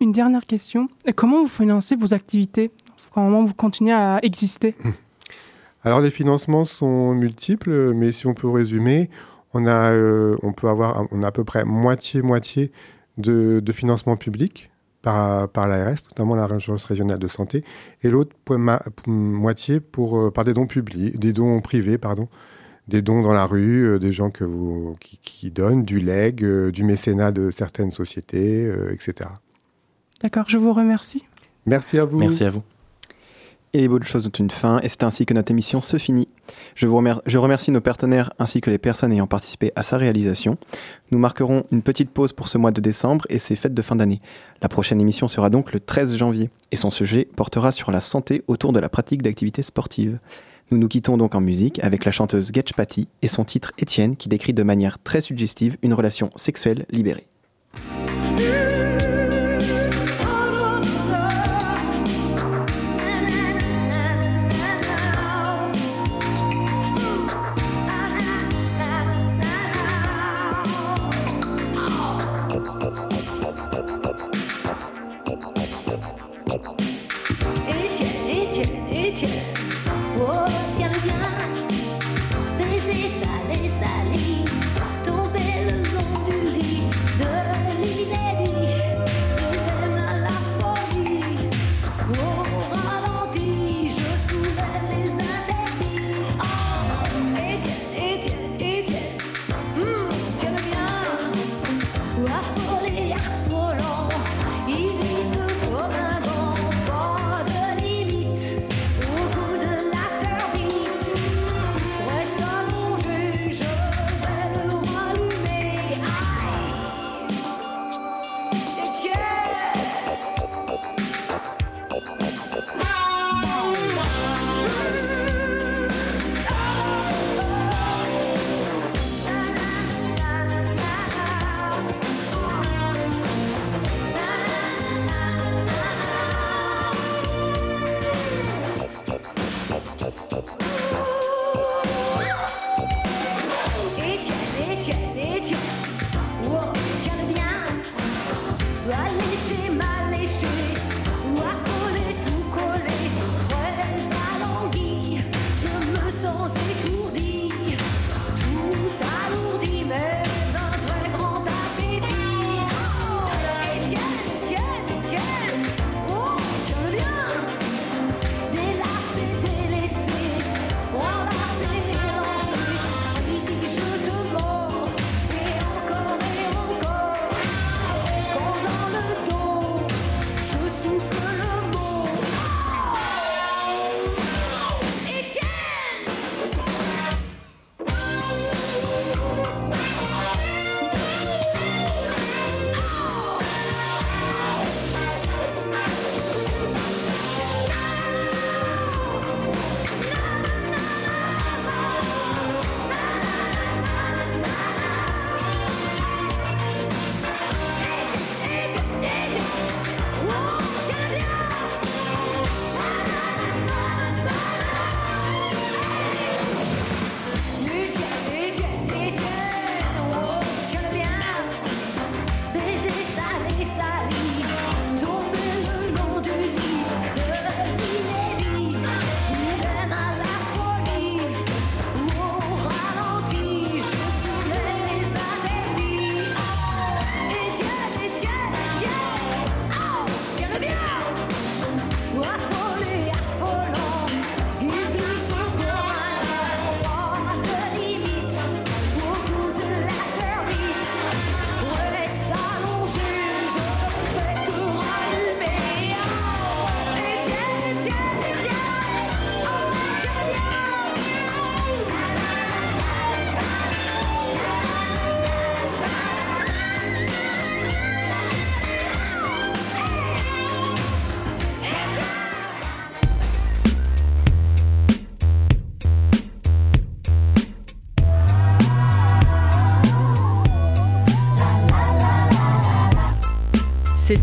Une dernière question. Comment vous financez vos activités? Comment vous continuez à exister? Alors les financements sont multiples, mais si on peut résumer, on a, euh, on peut avoir, on a à peu près moitié-moitié de, de financement public par, par l'ARS, notamment l'Agence régionale de santé, et l'autre moitié pour, euh, par des dons publics, des dons privés, pardon, des dons dans la rue, euh, des gens que vous, qui, qui donnent, du leg, euh, du mécénat de certaines sociétés, euh, etc. D'accord, je vous remercie. Merci à vous. Merci à vous. Et les bonnes choses ont une fin, et c'est ainsi que notre émission se finit. Je, remercie nos partenaires ainsi que les personnes ayant participé à sa réalisation. Nous marquerons une petite pause pour ce mois de décembre et ses fêtes de fin d'année. La prochaine émission sera donc le 13 janvier, et son sujet portera sur la santé autour de la pratique d'activités sportives. Nous nous quittons donc en musique avec la chanteuse Getch Patty et son titre Étienne qui décrit de manière très suggestive une relation sexuelle libérée.